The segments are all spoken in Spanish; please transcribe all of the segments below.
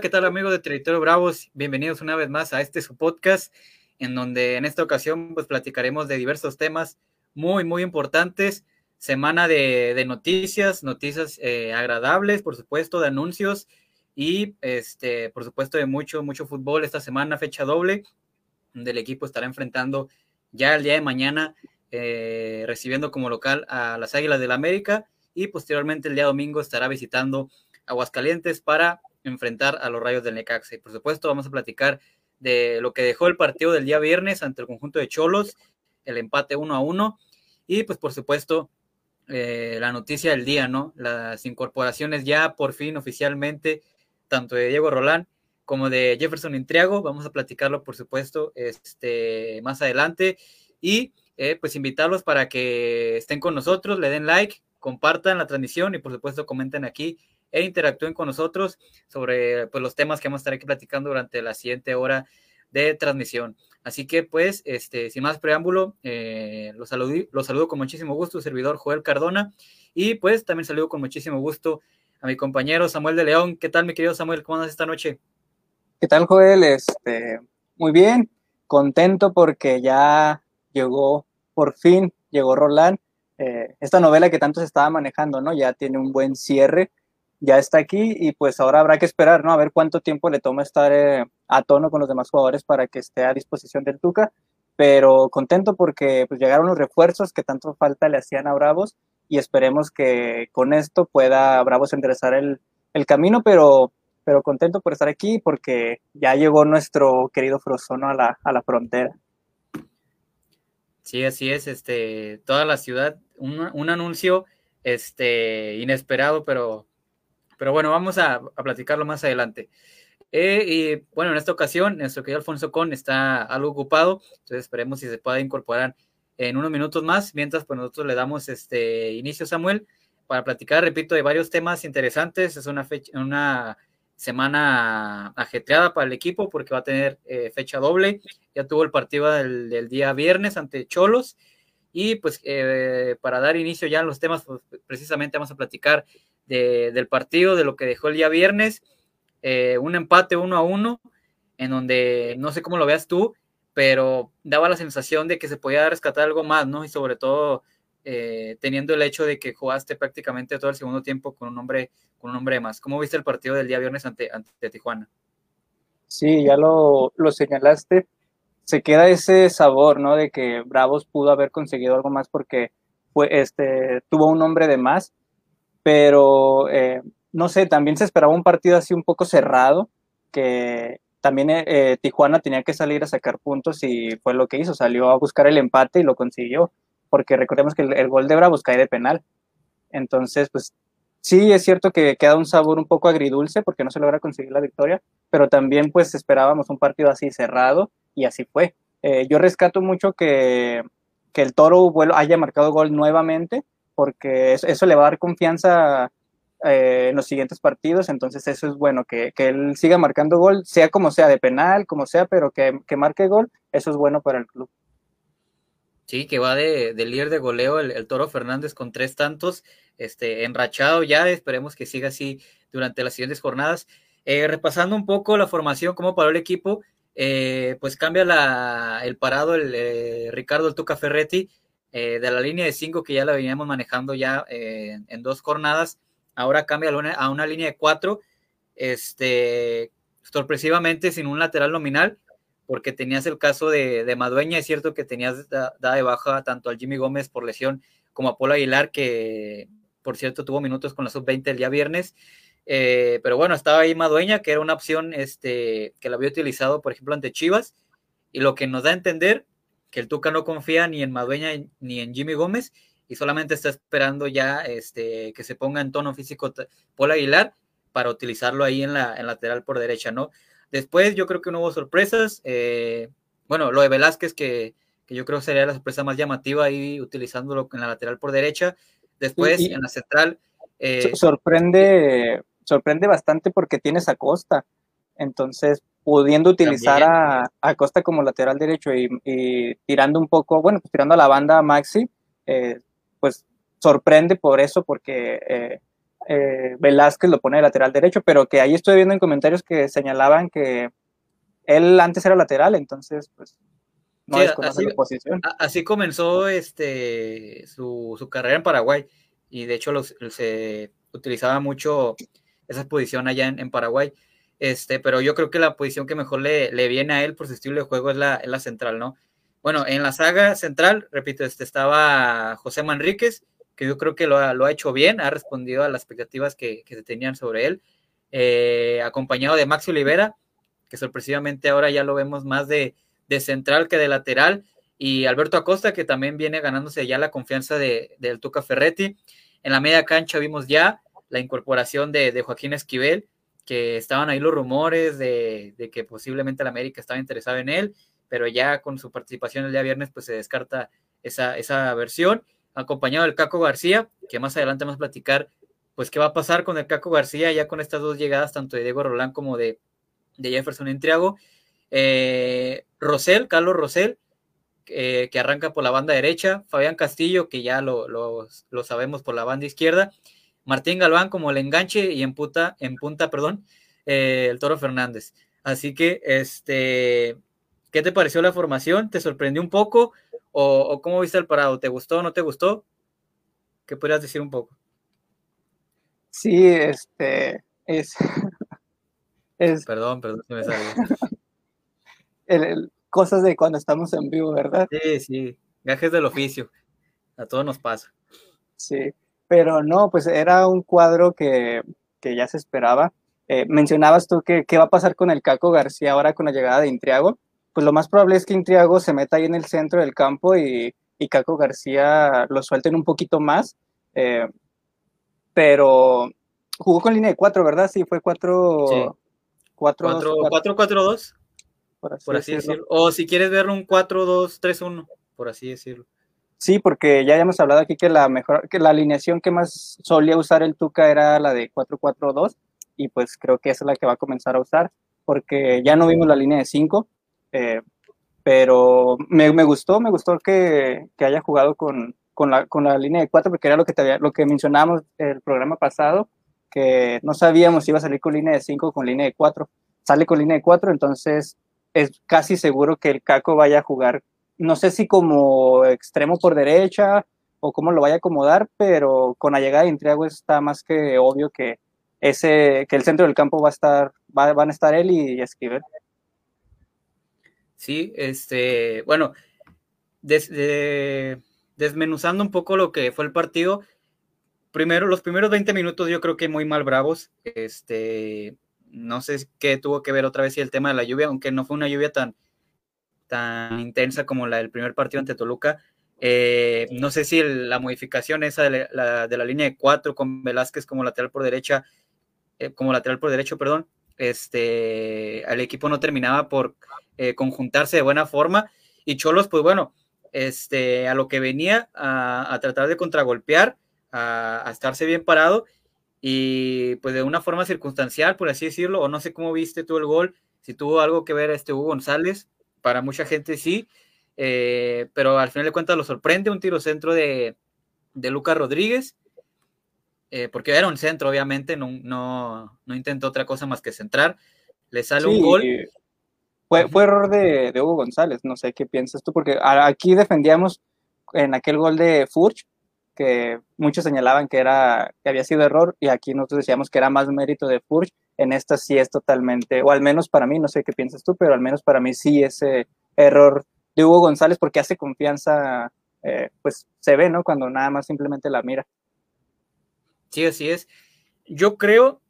¿qué tal amigos de Territorio Bravos? Bienvenidos una vez más a este su podcast, en donde en esta ocasión pues platicaremos de diversos temas muy, muy importantes. Semana de, noticias, noticias eh, agradables, por supuesto, de anuncios y, este, por supuesto, de mucho, mucho fútbol. Esta semana, fecha doble, donde el equipo estará enfrentando ya el día de mañana, eh, recibiendo como local a las Águilas del la América y posteriormente el día domingo estará visitando Aguascalientes para enfrentar a los Rayos del Necaxa. Y por supuesto vamos a platicar de lo que dejó el partido del día viernes ante el conjunto de Cholos, el empate uno a uno. Y pues por supuesto eh, la noticia del día, ¿no? Las incorporaciones ya por fin oficialmente, tanto de Diego Rolán como de Jefferson Intriago. Vamos a platicarlo, por supuesto, este, más adelante. Y eh, pues invitarlos para que estén con nosotros, le den like, compartan la transmisión y por supuesto comenten aquí e interactúen con nosotros sobre pues, los temas que vamos a estar aquí platicando durante la siguiente hora de transmisión. Así que, pues, este, sin más preámbulo, eh, los, saludo, los saludo con muchísimo gusto, servidor Joel Cardona, y pues también saludo con muchísimo gusto a mi compañero Samuel de León. ¿Qué tal, mi querido Samuel? ¿Cómo andas esta noche? ¿Qué tal, Joel? Este, muy bien, contento porque ya llegó, por fin, llegó Roland. Eh, esta novela que tanto se estaba manejando, ¿no? Ya tiene un buen cierre ya está aquí y pues ahora habrá que esperar, ¿no? A ver cuánto tiempo le toma estar eh, a tono con los demás jugadores para que esté a disposición del Tuca, pero contento porque pues llegaron los refuerzos que tanto falta le hacían a Bravos y esperemos que con esto pueda Bravos enderezar el, el camino, pero, pero contento por estar aquí porque ya llegó nuestro querido Frozono a la, a la frontera. Sí, así es, este, toda la ciudad, un, un anuncio este, inesperado, pero pero bueno, vamos a, platicarlo más adelante. Eh, y bueno, en esta ocasión, nuestro querido Alfonso Con está algo ocupado, entonces esperemos si se pueda incorporar en unos minutos más, mientras pues nosotros le damos este inicio, Samuel, para platicar, repito, de varios temas interesantes. Es una fecha, una semana ajetreada para el equipo porque va a tener eh, fecha doble. Ya tuvo el partido del, día viernes ante Cholos. Y pues eh, para dar inicio ya a los temas, pues, precisamente vamos a platicar del partido, de lo que dejó el día viernes, eh, un empate uno a uno, en donde no sé cómo lo veas tú, pero daba la sensación de que se podía rescatar algo más, ¿no? Y sobre todo eh, teniendo el hecho de que jugaste prácticamente todo el segundo tiempo con un hombre, con un hombre más. ¿Cómo viste el partido del día viernes ante, ante Tijuana? Sí, ya lo, lo señalaste. Se queda ese sabor, ¿no? De que Bravos pudo haber conseguido algo más porque este, tuvo un hombre de más pero eh, no sé, también se esperaba un partido así un poco cerrado, que también eh, eh, Tijuana tenía que salir a sacar puntos y fue lo que hizo, salió a buscar el empate y lo consiguió, porque recordemos que el, gol de Bravos cae de penal. Entonces, pues sí, es cierto que queda un sabor un poco agridulce porque no se logra conseguir la victoria, pero también pues esperábamos un partido así cerrado y así fue. yo rescato mucho que, que el Toro haya marcado gol nuevamente, porque eso, le va a dar confianza eh, en los siguientes partidos, entonces eso es bueno, que, él siga marcando gol, sea como sea, de penal, como sea, pero que, marque gol, eso es bueno para el club. Sí, que va de, líder de goleo el, Toro Fernández con tres tantos, este, enrachado ya, esperemos que siga así durante las siguientes jornadas. Eh, repasando un poco la formación, cómo paró el equipo, eh, pues cambia la, el parado el Ricardo el Tuca Ferretti, eh, de la línea de 5 que ya la veníamos manejando ya eh, en dos jornadas, ahora cambia a una línea de 4, este, sorpresivamente sin un lateral nominal, porque tenías el caso de, de Madueña, es cierto que tenías da, de baja tanto al Jimmy Gómez por lesión como a Polo Aguilar, que por cierto tuvo minutos con la sub-20 el día viernes, eh, pero bueno, estaba ahí Madueña, que era una opción este, que la había utilizado, por ejemplo, ante Chivas, y lo que nos da a entender que el Tuca no confía ni en Madueña ni en Jimmy Gómez y solamente está esperando ya este, que se ponga en tono físico Paul Aguilar para utilizarlo ahí en la en lateral por derecha, ¿no? Después yo creo que no hubo sorpresas. Eh, bueno, lo de Velázquez, que, yo creo sería la sorpresa más llamativa ahí utilizándolo en la lateral por derecha. Después en la central. Eh, sorprende, sorprende bastante porque tienes a Costa. Entonces, pudiendo utilizar a, Costa como lateral derecho y, tirando un poco, bueno, pues tirando a la banda a Maxi, eh, pues sorprende por eso, porque eh, eh, Velázquez lo pone de lateral derecho, pero que ahí estoy viendo en comentarios que señalaban que él antes era lateral, entonces pues no es así, la posición. Así comenzó este, su, su, carrera en Paraguay y de hecho los, se utilizaba mucho esa posición allá en, en, Paraguay. Este, pero yo creo que la posición que mejor le, le viene a él por su estilo de juego es la, la central, ¿no? Bueno, en la saga central, repito, este, estaba José Manríquez, que yo creo que lo ha, lo ha hecho bien, ha respondido a las expectativas que, que se tenían sobre él, eh, acompañado de Maxi Olivera, que sorpresivamente ahora ya lo vemos más de, de, central que de lateral, y Alberto Acosta, que también viene ganándose ya la confianza de, del Tuca Ferretti. En la media cancha vimos ya la incorporación de Joaquín Esquivel, que estaban ahí los rumores de, de que posiblemente la América estaba interesado en él, pero ya con su participación el día viernes, pues se descarta esa, esa versión, acompañado del Caco García, que más adelante vamos a platicar, pues qué va a pasar con el Caco García, ya con estas dos llegadas, tanto de Diego Rolán como de, de Jefferson Entriago. Eh, Rosel, Carlos Rosel, eh, que arranca por la banda derecha, Fabián Castillo, que ya lo, lo, lo, sabemos por la banda izquierda, Martín Galván como el enganche y en, puta, en punta, perdón, eh, el Toro Fernández. Así que, este, ¿Qué te pareció la formación? ¿Te sorprendió un poco? ¿O, cómo viste el parado? ¿Te gustó o no te gustó? ¿Qué podrías decir un poco? Sí, este es. perdón, perdón, se me salió. cosas de cuando estamos en vivo, ¿verdad? Sí, sí, gajes del oficio. A todos nos pasa. Sí, pero no, pues era un cuadro que, que ya se esperaba. Eh, mencionabas tú que qué va a pasar con el Caco García ahora con la llegada de Intriago pues lo más probable es que Intriago se meta ahí en el centro del campo y, y Caco García lo suelten un poquito más. Eh, pero jugó con línea de cuatro, ¿verdad? Sí, fue cuatro. Sí. 4-4-2. Por así, por así decirlo. O si quieres ver un 4-2-3-1, por así decirlo. Sí, porque ya hemos hablado aquí que la mejor, que la alineación que más solía usar el Tuca era la de 4-4-2, y pues creo que esa es la que va a comenzar a usar, porque ya no vimos la línea de 5, eh, pero me, gustó, me gustó que, haya jugado con, con, la, con, la, línea de cuatro, porque era lo que, te había, lo que mencionábamos el programa pasado, que no sabíamos si iba a salir con línea de cinco o con línea de cuatro. Sale con línea de cuatro, entonces es casi seguro que el Caco vaya a jugar, no sé si como extremo por derecha o cómo lo vaya a acomodar, pero con la llegada de Intriago está más que obvio que ese que el centro del campo va a estar va, van a estar él y Esquivel. Sí, este, bueno, desmenuzando un poco lo que fue el partido, primero, los primeros 20 minutos yo creo que muy mal bravos, este, no sé qué tuvo que ver otra vez si el tema de la lluvia, aunque no fue una lluvia tan, tan intensa como la del primer partido ante Toluca, eh, no sé si la modificación esa de la, de la, línea de cuatro con Velázquez como lateral por derecha, eh, como lateral por derecho, perdón, este, al equipo no terminaba por eh, conjuntarse de buena forma. Y Cholos, pues bueno, este, a lo que venía a, tratar de contragolpear, a, a, estarse bien parado y pues de una forma circunstancial, por así decirlo, o no sé cómo viste tú el gol, si tuvo algo que ver este Hugo González, para mucha gente sí, eh, pero al final de cuentas lo sorprende un tiro centro de, de Lucas Rodríguez, eh, porque era un centro, obviamente, no, no, no, intentó otra cosa más que centrar, le sale un gol. fue, fue error de, de, Hugo González, no sé qué piensas tú, porque aquí defendíamos en aquel gol de Furch, que muchos señalaban que, era, que había sido error, y aquí nosotros decíamos que era más mérito de Furch, en esta sí es totalmente, o al menos para mí, no sé qué piensas tú, pero al menos para mí sí ese error de Hugo González, porque hace confianza, eh, pues se ve, ¿no? Cuando nada más simplemente la mira. Sí, así es. Yo creo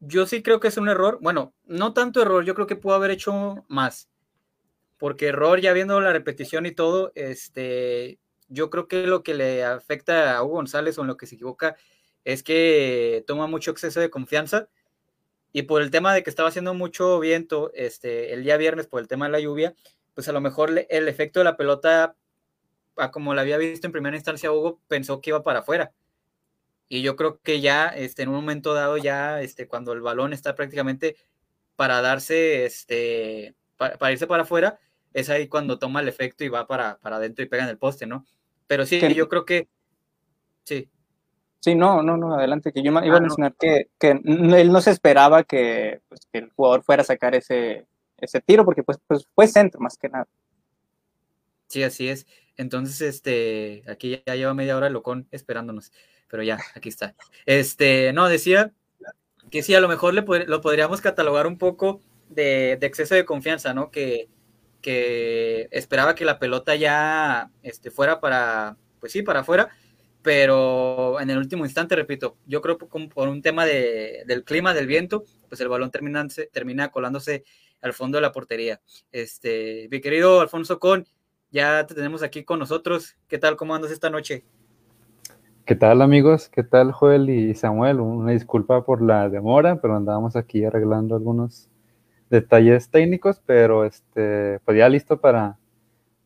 yo sí creo que es un error. Bueno, no tanto error, yo creo que pudo haber hecho más. Porque error, ya viendo la repetición y todo, este, yo creo que lo que le afecta a Hugo González o en lo que se equivoca es que toma mucho exceso de confianza. Y por el tema de que estaba haciendo mucho viento este, el día viernes, por el tema de la lluvia, pues a lo mejor el efecto de la pelota, como la había visto en primera instancia Hugo, pensó que iba para afuera y yo creo que ya este, en un momento dado, ya este, cuando el balón está prácticamente para darse, este, para, irse para afuera, es ahí cuando toma el efecto y va para, para adentro y pega en el poste, ¿no? Pero sí, yo creo que sí. Sí, no, no, no, adelante, que yo iba a ah, mencionar que, que, él no se esperaba que, pues, que, el jugador fuera a sacar ese, ese tiro, porque pues, pues fue centro más que nada. Sí, así es. Entonces, este, aquí ya lleva media hora el locón esperándonos, pero ya, aquí está. Este, no, decía que sí, a lo mejor le, lo podríamos catalogar un poco de, de, exceso de confianza, ¿no? Que, que esperaba que la pelota ya este, fuera para, pues sí, para afuera, pero en el último instante, repito, yo creo que por un tema de, del clima, del viento, pues el balón termina, termina colándose al fondo de la portería. Este, mi querido Alfonso Con, ya te tenemos aquí con nosotros. ¿Qué tal? ¿Cómo andas esta noche? ¿Qué tal amigos? ¿Qué tal Joel y Samuel? Una disculpa por la demora, pero andábamos aquí arreglando algunos detalles técnicos, pero este, pues ya listo para,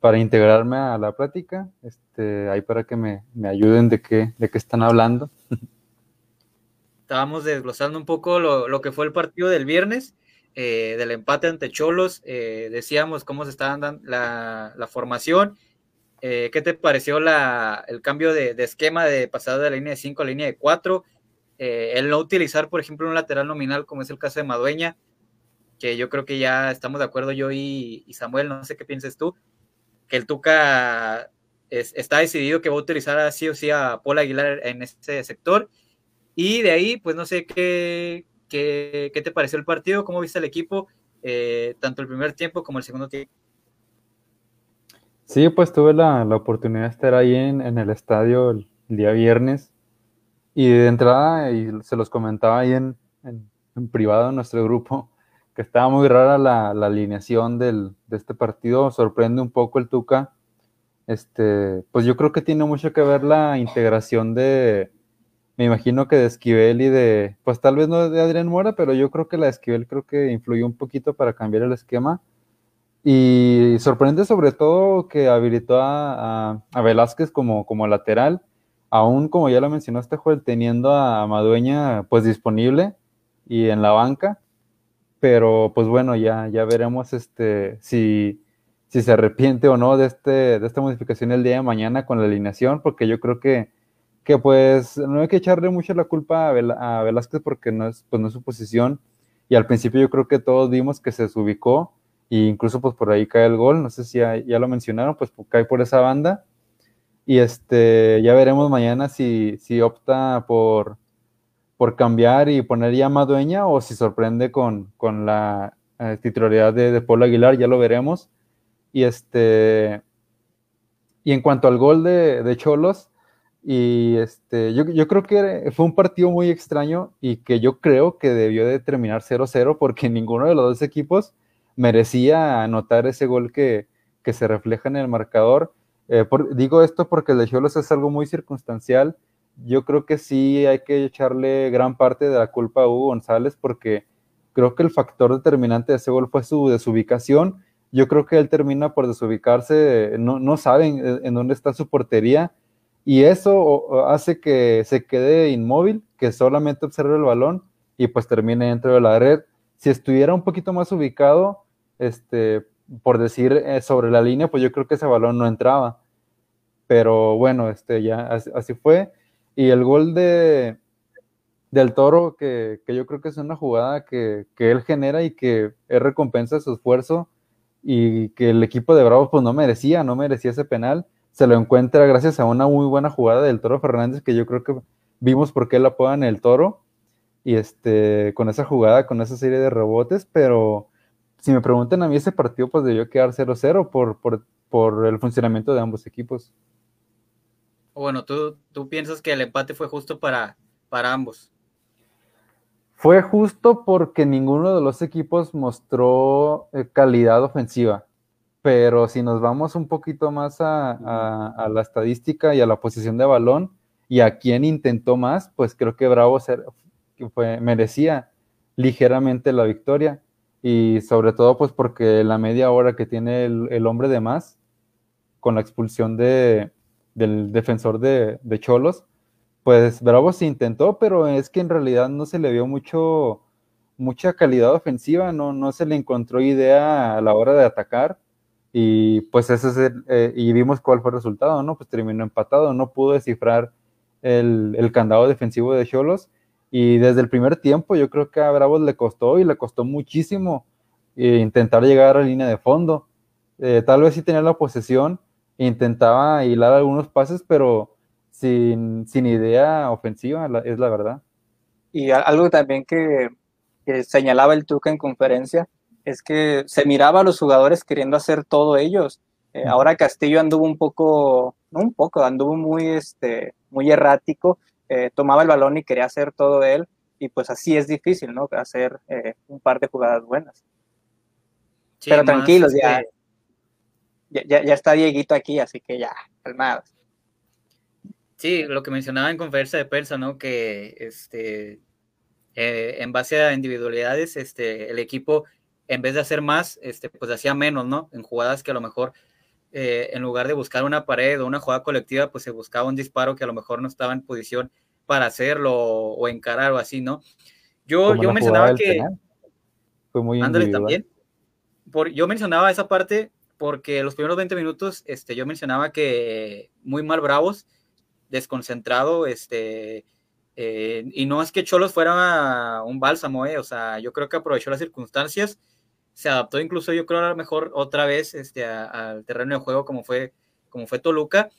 para integrarme a la plática, este, ahí para que me, me ayuden de qué, de qué están hablando. Estábamos desglosando un poco lo, lo que fue el partido del viernes eh, del empate ante Cholos, eh, decíamos cómo se estaba dando la, formación. Eh, ¿Qué te pareció el cambio de, esquema de pasar de la línea de 5 a la línea de 4? el no utilizar, por ejemplo, un lateral nominal, como es el caso de Madueña, que yo creo que ya estamos de acuerdo yo y, Samuel, no sé qué pienses tú, que el Tuca está decidido que va a utilizar así o sí a Paul Aguilar en ese sector. Y de ahí, pues no sé qué, ¿Qué, te pareció el partido? ¿Cómo viste el equipo? Eh, tanto el primer tiempo como el segundo tiempo. Sí, pues tuve la, oportunidad de estar ahí en, el estadio el, día viernes y de entrada, y se los comentaba ahí en, privado en nuestro grupo, que estaba muy rara la, alineación de este partido, sorprende un poco el Tuca. Este, pues yo creo que tiene mucho que ver la integración de, me imagino que de Esquivel y de, pues tal vez no de Adrián Mora, pero yo creo que la de Esquivel creo que influyó un poquito para cambiar el esquema. Y sorprende sobre todo que habilitó a, Velázquez como, como lateral, aún como ya lo mencionaste, Joel, teniendo a Madueña pues disponible y en la banca. Pero pues bueno, ya, ya veremos este, si, si se arrepiente o no de, este, de esta modificación el día de mañana con la alineación, porque yo creo que que pues no hay que echarle mucho la culpa a, Velázquez porque no es, pues no es su posición. Y al principio yo creo que todos vimos que se desubicó e incluso pues por ahí cae el gol. No sé si ya, lo mencionaron, pues cae por esa banda. Y este, ya veremos mañana si, si opta por, por cambiar y poner ya Madueña o si sorprende con, con la eh, titularidad de, de Aguilar, ya lo veremos. Y este, y en cuanto al gol de, de Cholos, y este, yo, yo, creo que fue un partido muy extraño y que yo creo que debió de terminar 0-0 porque ninguno de los dos equipos merecía anotar ese gol que, que se refleja en el marcador. Eh, digo esto porque el de Cholos es algo muy circunstancial. Yo creo que sí hay que echarle gran parte de la culpa a Hugo González porque creo que el factor determinante de ese gol fue su desubicación. Yo creo que él termina por desubicarse, no, no saben en dónde está su portería y eso hace que se quede inmóvil, que solamente observe el balón y pues termine dentro de la red. Si estuviera un poquito más ubicado, este, por decir eh, sobre la línea, pues yo creo que ese balón no entraba. Pero bueno, este, ya así, fue. Y el gol de, del toro, que, yo creo que es una jugada que, que él genera y que es recompensa de su esfuerzo y que el equipo de Bravos pues no merecía, no merecía ese penal se lo encuentra gracias a una muy buena jugada del Toro Fernández, que yo creo que vimos por qué la en el Toro, y este, con esa jugada, con esa serie de rebotes, pero si me preguntan a mí, ese partido pues debió quedar 0-0 por, por, el funcionamiento de ambos equipos. Bueno, ¿tú, tú piensas que el empate fue justo para, para ambos. Fue justo porque ninguno de los equipos mostró eh, calidad ofensiva pero si nos vamos un poquito más a, la estadística y a la posición de balón y a quién intentó más, pues creo que Bravo fue, merecía ligeramente la victoria y sobre todo pues porque la media hora que tiene el, hombre de más con la expulsión de, del defensor de, de, Cholos, pues Bravo se intentó, pero es que en realidad no se le vio mucho, mucha calidad ofensiva, no, no se le encontró idea a la hora de atacar y pues ese es eh, y vimos cuál fue el resultado, ¿no? Pues terminó empatado, no pudo descifrar el, el candado defensivo de Cholos. Y desde el primer tiempo yo creo que a Bravos le costó y le costó muchísimo eh, intentar llegar a la línea de fondo. Eh, tal vez sí tenía la posesión, intentaba hilar algunos pases, pero sin, sin idea ofensiva, es la verdad. Y algo también que, que, señalaba el Tuca en conferencia es que se miraba a los jugadores queriendo hacer todo ellos. Eh, ahora Castillo anduvo un poco, no un poco, anduvo muy, este, muy errático, eh, tomaba el balón y quería hacer todo él, y pues así es difícil, ¿no? Hacer eh, un par de jugadas buenas. Pero tranquilos, ya, ya, ya, está Dieguito aquí, así que ya, calmados. Sí, lo que mencionaba en conferencia de prensa, ¿no? Que este, en base a individualidades, este, el equipo, en vez de hacer más, este, pues hacía menos, ¿no? En jugadas que a lo mejor eh, en lugar de buscar una pared o una jugada colectiva, pues se buscaba un disparo que a lo mejor no estaba en posición para hacerlo o, encarar o así, ¿no? Yo, yo mencionaba que... Fue muy también. Por, yo mencionaba esa parte porque los primeros 20 minutos este, yo mencionaba que muy mal bravos, desconcentrado, este, eh, y no es que Cholos fuera un bálsamo, eh, o sea, yo creo que aprovechó las circunstancias se adaptó incluso yo creo a lo mejor otra vez este, al terreno de juego como fue, como fue Toluca.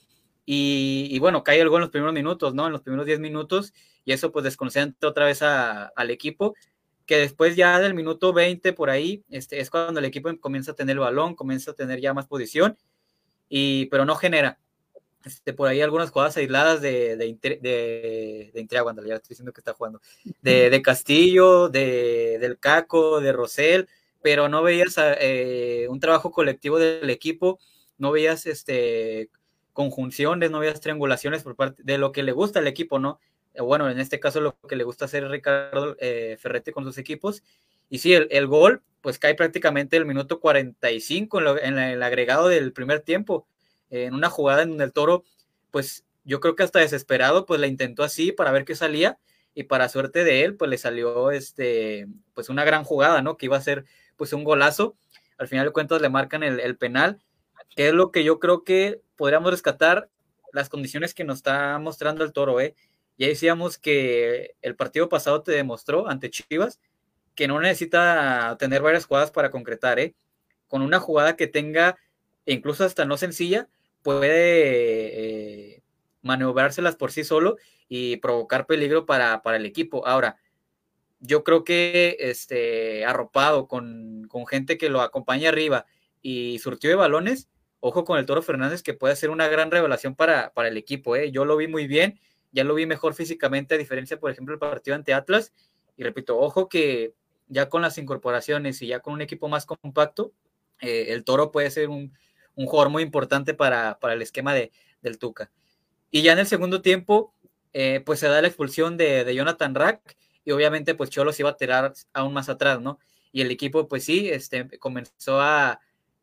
Y, bueno, cae el gol en los primeros minutos, ¿no? En los primeros 10 minutos, y eso pues desconcentra otra vez al equipo, que después ya del minuto 20 por ahí, este, es cuando el equipo comienza a tener el balón, comienza a tener ya más posición, y, pero no genera. Este, por ahí algunas jugadas aisladas de, de, de, de ya estoy diciendo que está jugando, de, de Castillo, de, del Caco, de Rosell, pero no veías eh, un trabajo colectivo del equipo, no veías este, conjunciones, no veías triangulaciones por parte de lo que le gusta al equipo, ¿no? Eh, bueno, en este caso lo que le gusta hacer Ricardo eh, Ferretti con sus equipos. Y sí, el, gol, pues cae prácticamente el minuto 45 en, en, el agregado del primer tiempo, en una jugada en el toro, pues yo creo que hasta desesperado, pues la intentó así para ver qué salía y para suerte de él, pues le salió este, pues una gran jugada, ¿no? Que iba a ser pues un golazo. Al final de cuentas le marcan el, penal, que es lo que yo creo que podríamos rescatar las condiciones que nos está mostrando el toro, ¿eh? Ya decíamos que el partido pasado te demostró ante Chivas que no necesita tener varias jugadas para concretar, ¿eh? Con una jugada que tenga, incluso hasta no sencilla, puede eh, maniobrárselas por sí solo y provocar peligro para, para el equipo. Ahora, yo creo que este, arropado con, gente que lo acompaña arriba y surtió de balones, ojo con el Toro Fernández que puede ser una gran revelación para, para el equipo. ¿eh? Yo lo vi muy bien, ya lo vi mejor físicamente a diferencia, por ejemplo, del partido ante Atlas. Y repito, ojo que ya con las incorporaciones y ya con un equipo más compacto, eh, el Toro puede ser un, jugador muy importante para, el esquema de, del Tuca. Y ya en el segundo tiempo, eh, pues se da la expulsión de, Jonathan Rack y obviamente pues Cholos iba a tirar aún más atrás, ¿no? Y el equipo pues sí, este, comenzó a,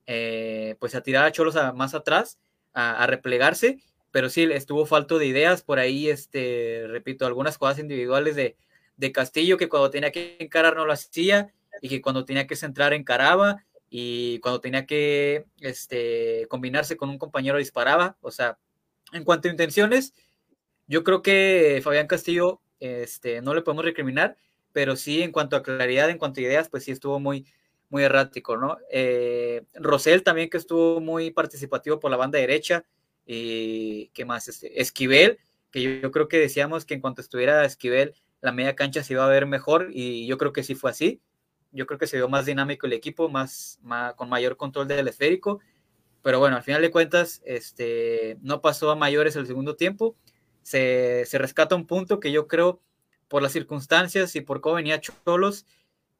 eh, pues a tirar a Cholos más atrás, a, replegarse, pero sí estuvo falto de ideas por ahí, este, repito, algunas jugadas individuales de, de Castillo que cuando tenía que encarar no lo hacía y que cuando tenía que centrar encaraba y cuando tenía que este, combinarse con un compañero disparaba, o sea, en cuanto a intenciones, yo creo que Fabián Castillo este, no le podemos recriminar, pero sí en cuanto a claridad, en cuanto a ideas, pues sí estuvo muy, muy errático, ¿no? Eh, también que estuvo muy participativo por la banda derecha, y qué más, este, Esquivel, que yo, creo que decíamos que en cuanto estuviera Esquivel, la media cancha se iba a ver mejor, y yo creo que sí fue así. Yo creo que se vio más dinámico el equipo, más, con mayor control del esférico, pero bueno, al final de cuentas, este, no pasó a mayores el segundo tiempo se, rescata un punto que yo creo, por las circunstancias y por cómo venía Cholos,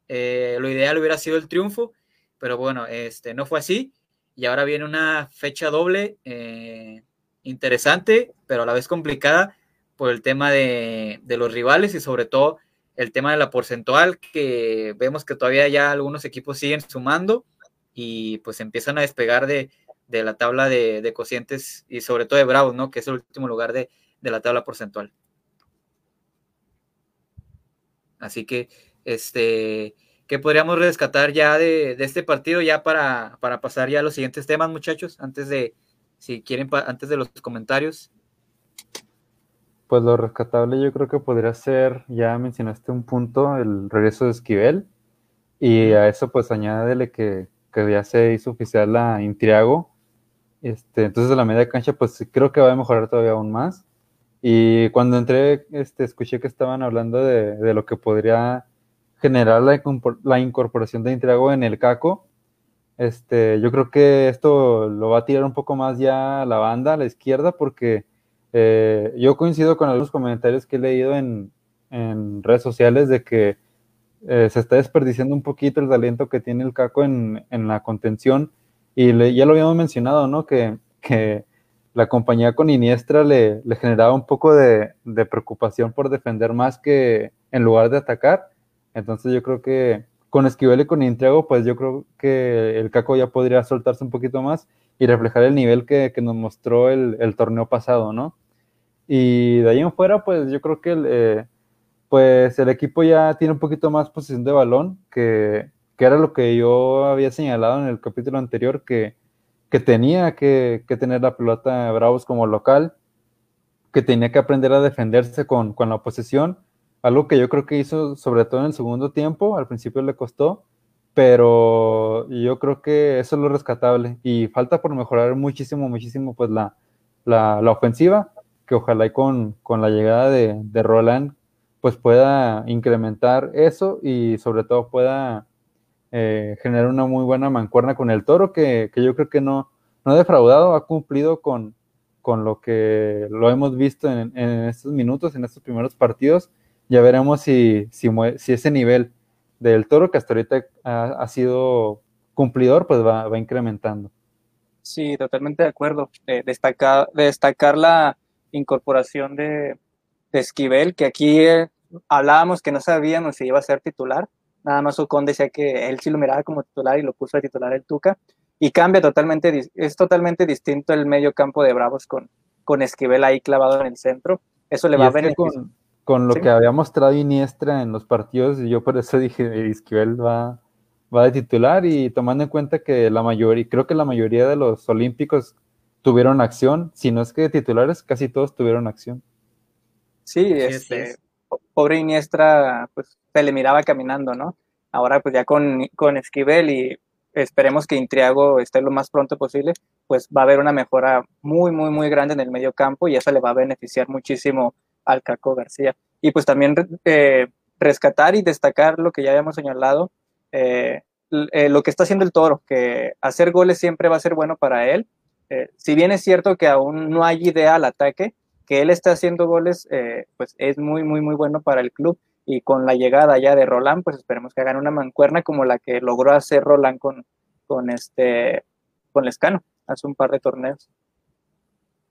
eh, lo ideal hubiera sido el triunfo, pero bueno, este, no fue así. Y ahora viene una fecha doble eh, interesante, pero a la vez complicada por el tema de, los rivales y sobre todo el tema de la porcentual, que vemos que todavía ya algunos equipos siguen sumando y pues empiezan a despegar de, la tabla de, de, cocientes y sobre todo de Bravos, ¿no? Que es el último lugar de, de la tabla porcentual. Así que, este, ¿qué podríamos rescatar ya de, este partido ya para, pasar ya a los siguientes temas, muchachos? Antes de, si quieren, antes de los comentarios. Pues lo rescatable yo creo que podría ser, ya mencionaste un punto, el regreso de Esquivel, y a eso pues añádele que, que ya se hizo oficial la Intriago, este, entonces la media cancha pues creo que va a mejorar todavía aún más. Y cuando entré, este, escuché que estaban hablando de, de lo que podría generar la, la, incorporación de Intriago en el CACO. Este, yo creo que esto lo va a tirar un poco más ya la banda, a la izquierda, porque eh, yo coincido con algunos comentarios que he leído en, en redes sociales de que eh, se está desperdiciando un poquito el talento que tiene el Caco en, en la contención. Y ya lo habíamos mencionado, ¿no? Que, que la compañía con Iniestra le, le generaba un poco de, de, preocupación por defender más que en lugar de atacar. Entonces yo creo que con Esquivel y con Intriago, pues yo creo que el Caco ya podría soltarse un poquito más y reflejar el nivel que, que nos mostró el, torneo pasado, ¿no? Y de ahí en fuera, pues yo creo que el, eh, pues el equipo ya tiene un poquito más posición de balón, que, que era lo que yo había señalado en el capítulo anterior, que, que tenía que, que, tener la pelota Bravos como local, que tenía que aprender a defenderse con, con la posesión, algo que yo creo que hizo sobre todo en el segundo tiempo, al principio le costó, pero yo creo que eso es lo rescatable y falta por mejorar muchísimo, muchísimo pues la, la, la ofensiva, que ojalá y con, con la llegada de, de, Roland pues pueda incrementar eso y sobre todo pueda eh, generar una muy buena mancuerna con el toro que, que, yo creo que no, no ha defraudado, ha cumplido con, con lo que lo hemos visto en, en estos minutos, en estos primeros partidos. Ya veremos si, si, si ese nivel del toro que hasta ahorita ha, ha sido cumplidor, pues va, va, incrementando. Sí, totalmente de acuerdo. Eh, destacar, destacar la incorporación de, de Esquivel, que aquí eh, hablábamos que no sabíamos si iba a ser titular. Nada más Ocon decía que él sí lo miraba como titular y lo puso a titular el Tuca. Y cambia totalmente, es totalmente distinto el medio campo de Bravos con, con Esquivel ahí clavado en el centro. Eso le va a beneficiar. Con, con, lo ¿Sí? que había mostrado Iniestra en los partidos, yo por eso dije, Esquivel va, va de titular y tomando en cuenta que la mayoría, creo que la mayoría de los olímpicos tuvieron acción, si no es que titulares, casi todos tuvieron acción. Sí, este, pobre Iniestra, pues se le miraba caminando, ¿no? Ahora pues ya con, con Esquivel y esperemos que Intriago esté lo más pronto posible, pues va a haber una mejora muy, muy, muy grande en el medio campo y eso le va a beneficiar muchísimo al Caco García. Y pues también eh, rescatar y destacar lo que ya habíamos señalado, eh, eh, lo que está haciendo el Toro, que hacer goles siempre va a ser bueno para él. Si bien es cierto que aún no hay idea al ataque, que él está haciendo goles, pues es muy, muy, muy bueno para el club. Y con la llegada ya de Roland, pues esperemos que hagan una mancuerna como la que logró hacer Roland con, con, este, con Lescano hace un par de torneos.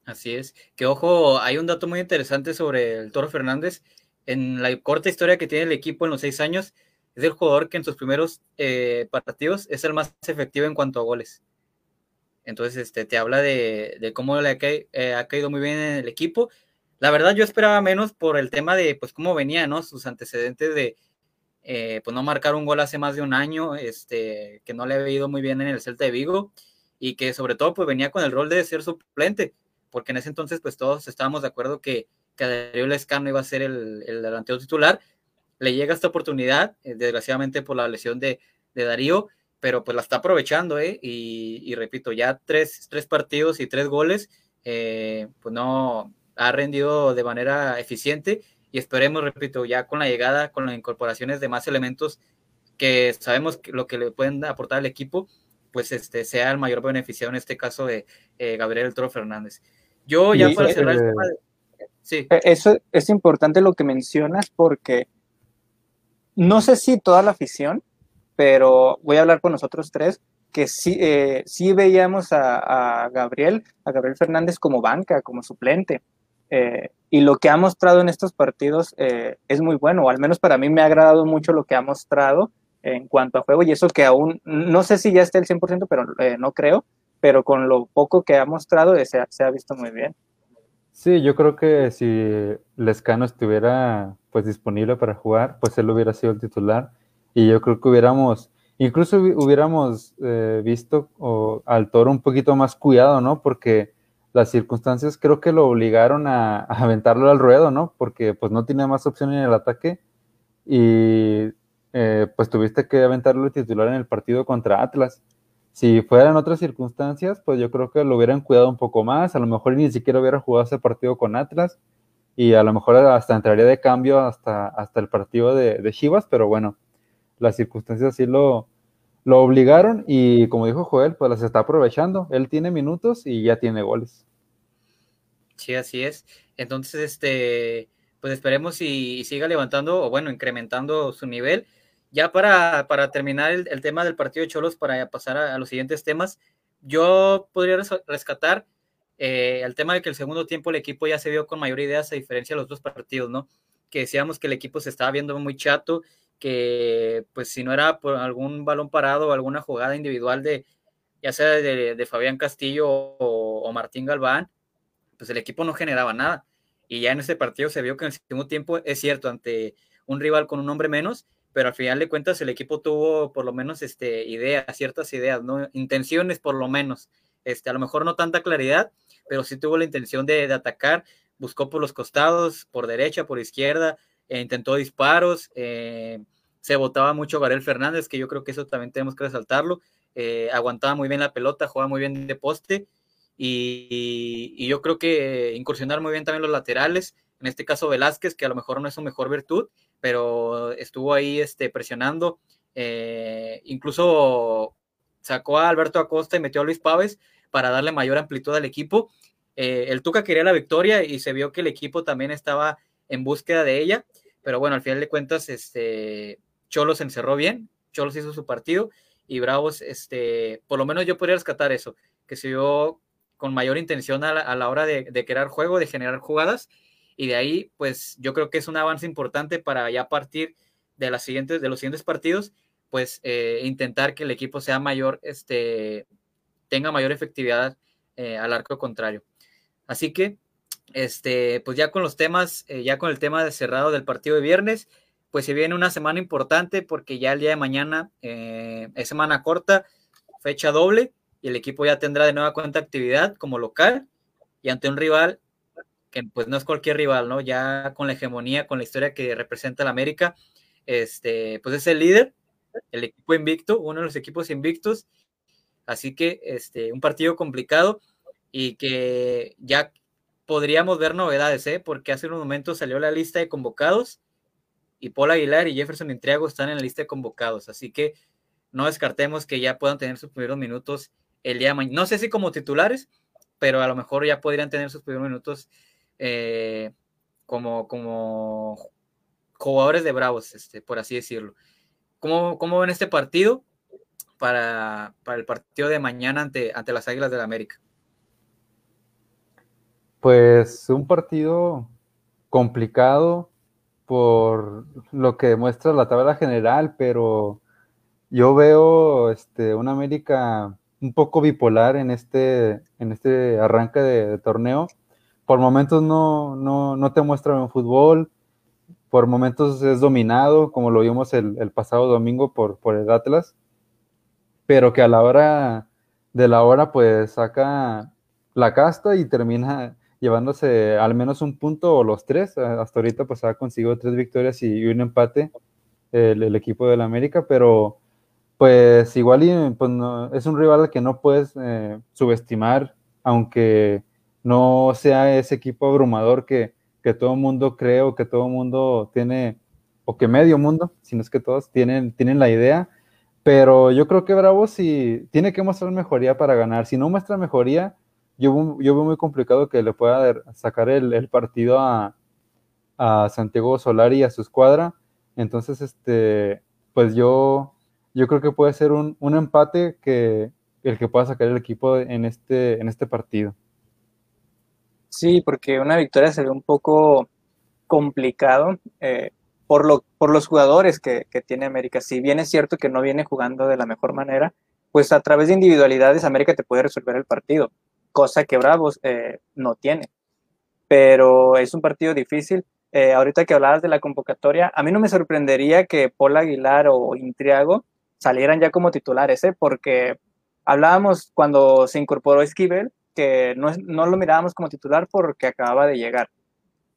Así es. Que ojo, hay un dato muy interesante sobre el Toro Fernández. En la corta historia que tiene el equipo en los seis años, es el jugador que en sus primeros eh, partidos es el más efectivo en cuanto a goles. Entonces, este, te habla de, cómo le ha, eh, caído muy bien en el equipo. La verdad, yo esperaba menos por el tema de, pues, cómo venía, ¿no? Sus antecedentes de, eh, pues, no marcar un gol hace más de un año, este, que no le había ido muy bien en el Celta de Vigo, y que sobre todo, pues, venía con el rol de ser suplente, porque en ese entonces, pues, todos estábamos de acuerdo que, que Darío Lescano iba a ser el, el delantero titular. Le llega esta oportunidad, eh, desgraciadamente por la lesión de, de Darío, pero pues la está aprovechando, ¿eh? Y, repito, ya tres, tres, partidos y tres goles, eh, pues no ha rendido de manera eficiente y esperemos, repito, ya con la llegada, con las incorporaciones de más elementos que sabemos lo que le pueden aportar al equipo, pues este sea el mayor beneficiado en este caso de eh, Gabriel Toro Fernández. Yo ya y, para cerrar eh, tema de... Sí. Eso es importante lo que mencionas porque no sé si toda la afición pero voy a hablar con nosotros tres, que sí, eh, sí veíamos a, a, Gabriel, a Gabriel Fernández como banca, como suplente. Eh, y lo que ha mostrado en estos partidos eh, es muy bueno, o al menos para mí me ha agradado mucho lo que ha mostrado en cuanto a juego, y eso que aún, no sé si ya esté el 100%, pero eh, no creo, pero con lo poco que ha mostrado se, se ha visto muy bien. Sí, yo creo que si Lescano estuviera pues disponible para jugar, pues él hubiera sido el titular y yo creo que hubiéramos, incluso hubiéramos eh, visto al toro un poquito más cuidado, ¿no? Porque las circunstancias creo que lo obligaron a, aventarlo al ruedo, ¿no? Porque pues no tiene más opción en el ataque y eh, pues tuviste que aventarlo titular en el partido contra Atlas. Si fueran otras circunstancias, pues yo creo que lo hubieran cuidado un poco más, a lo mejor ni siquiera hubiera jugado ese partido con Atlas y a lo mejor hasta entraría de cambio hasta, hasta el partido de, Chivas, pero bueno, las circunstancias sí lo, lo obligaron y como dijo Joel, pues las está aprovechando. Él tiene minutos y ya tiene goles. Sí, así es. Entonces, este, pues esperemos y, siga levantando o bueno, incrementando su nivel. Ya para, para terminar el, tema del partido de Cholos, para pasar a, los siguientes temas, yo podría rescatar eh, el tema de que el segundo tiempo el equipo ya se vio con mayor ideas a diferencia de los dos partidos, ¿no? Que decíamos que el equipo se estaba viendo muy chato, que pues si no era por algún balón parado o alguna jugada individual de ya sea de, Fabián Castillo o, o Martín Galván, pues el equipo no generaba nada. Y ya en ese partido se vio que en el segundo tiempo, es cierto, ante un rival con un hombre menos, pero al final de cuentas el equipo tuvo por lo menos este, ideas, ciertas ideas, ¿no? intenciones por lo menos. Este, a lo mejor no tanta claridad, pero sí tuvo la intención de, atacar, buscó por los costados, por derecha, por izquierda, e intentó disparos, eh, se votaba mucho Garel Fernández, que yo creo que eso también tenemos que resaltarlo, eh, aguantaba muy bien la pelota, jugaba muy bien de poste, y, yo creo que incursionar muy bien también los laterales, en este caso Velázquez, que a lo mejor no es su mejor virtud, pero estuvo ahí este, presionando, eh, incluso sacó a Alberto Acosta y metió a Luis Paves para darle mayor amplitud al equipo. Eh, el Tuca quería la victoria y se vio que el equipo también estaba en búsqueda de ella, pero bueno, al final de cuentas, este, Cholos encerró bien, Cholos hizo su partido y Bravos, este, por lo menos yo podría rescatar eso, que se vio con mayor intención a la, hora de, crear juego, de generar jugadas. Y de ahí, pues yo creo que es un avance importante para ya partir de, las siguientes, de los siguientes partidos, pues eh, intentar que el equipo sea mayor, este, tenga mayor efectividad eh, al arco contrario. Así que, este, pues ya con los temas, eh, ya con el tema de cerrado del partido de viernes, pues se viene una semana importante porque ya el día de mañana es semana corta, fecha doble, y el equipo ya tendrá de nueva cuenta actividad como local y ante un rival pues no es cualquier rival, ¿no? Ya con la hegemonía, con la historia que representa la América, este, pues es el líder, el equipo invicto, uno de los equipos invictos, así que este, un partido complicado y que ya podríamos ver novedades, ¿eh? Porque hace unos momentos salió la lista de convocados y Paul Aguilar y Jefferson Intriago están en la lista de convocados, así que no descartemos que ya puedan tener sus primeros minutos el día mañana. No sé si como titulares, pero a lo mejor ya podrían tener sus primeros minutos eh, como, como jugadores de Bravos, este, por así decirlo. ¿Cómo, cómo ven este partido para, para, el partido de mañana ante, ante las Águilas del la América? Pues un partido complicado por lo que demuestra la tabla general, pero yo veo este, una América un poco bipolar en este, en este arranque de, torneo. Por momentos no, no, no te muestra un fútbol, por momentos es dominado, como lo vimos el, pasado domingo por, por el Atlas, pero que a la hora de la hora pues saca la casta y termina llevándose al menos un punto o los tres. Hasta ahorita pues ha conseguido tres victorias y un empate el, el equipo del América, pero pues igual y, pues es un rival que no puedes eh, subestimar, aunque no sea ese equipo abrumador que, todo el mundo cree o que todo el mundo tiene, o que medio mundo, si no es que todos tienen, tienen la idea. Pero yo creo que Bravo sí tiene que mostrar mejoría para ganar. Si no muestra mejoría, yo, yo veo muy complicado que le pueda sacar el, partido a, a Santiago Solari y a su escuadra. Entonces, este, pues yo yo creo que puede ser un, empate que el que pueda sacar el equipo en este, en este partido. Sí, porque una victoria sería un poco complicado eh, por, lo, por los jugadores que, tiene América. Si bien es cierto que no viene jugando de la mejor manera, pues a través de individualidades América te puede resolver el partido, cosa que Bravos eh, no tiene. Pero es un partido difícil. Eh, ahorita que hablabas de la convocatoria, a mí no me sorprendería que Paul Aguilar o Intriago salieran ya como titulares, ¿eh? porque hablábamos cuando se incorporó Esquivel que no, no lo mirábamos como titular porque acababa de llegar.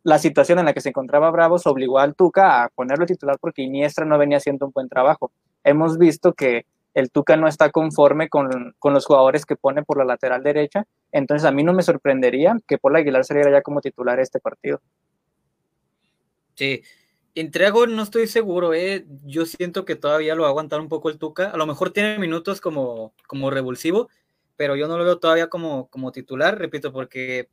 La situación en la que se encontraba Bravos obligó al Tuca a ponerlo titular porque Iniestra no venía haciendo un buen trabajo. Hemos visto que el Tuca no está conforme con, con, los jugadores que pone por la lateral derecha, entonces a mí no me sorprendería que Paul Aguilar saliera ya como titular este partido. Sí, Entrego no estoy seguro, ¿eh? yo siento que todavía lo va a aguantar un poco el Tuca, a lo mejor tiene minutos como, como revulsivo, pero yo no lo veo todavía como, como titular, repito, porque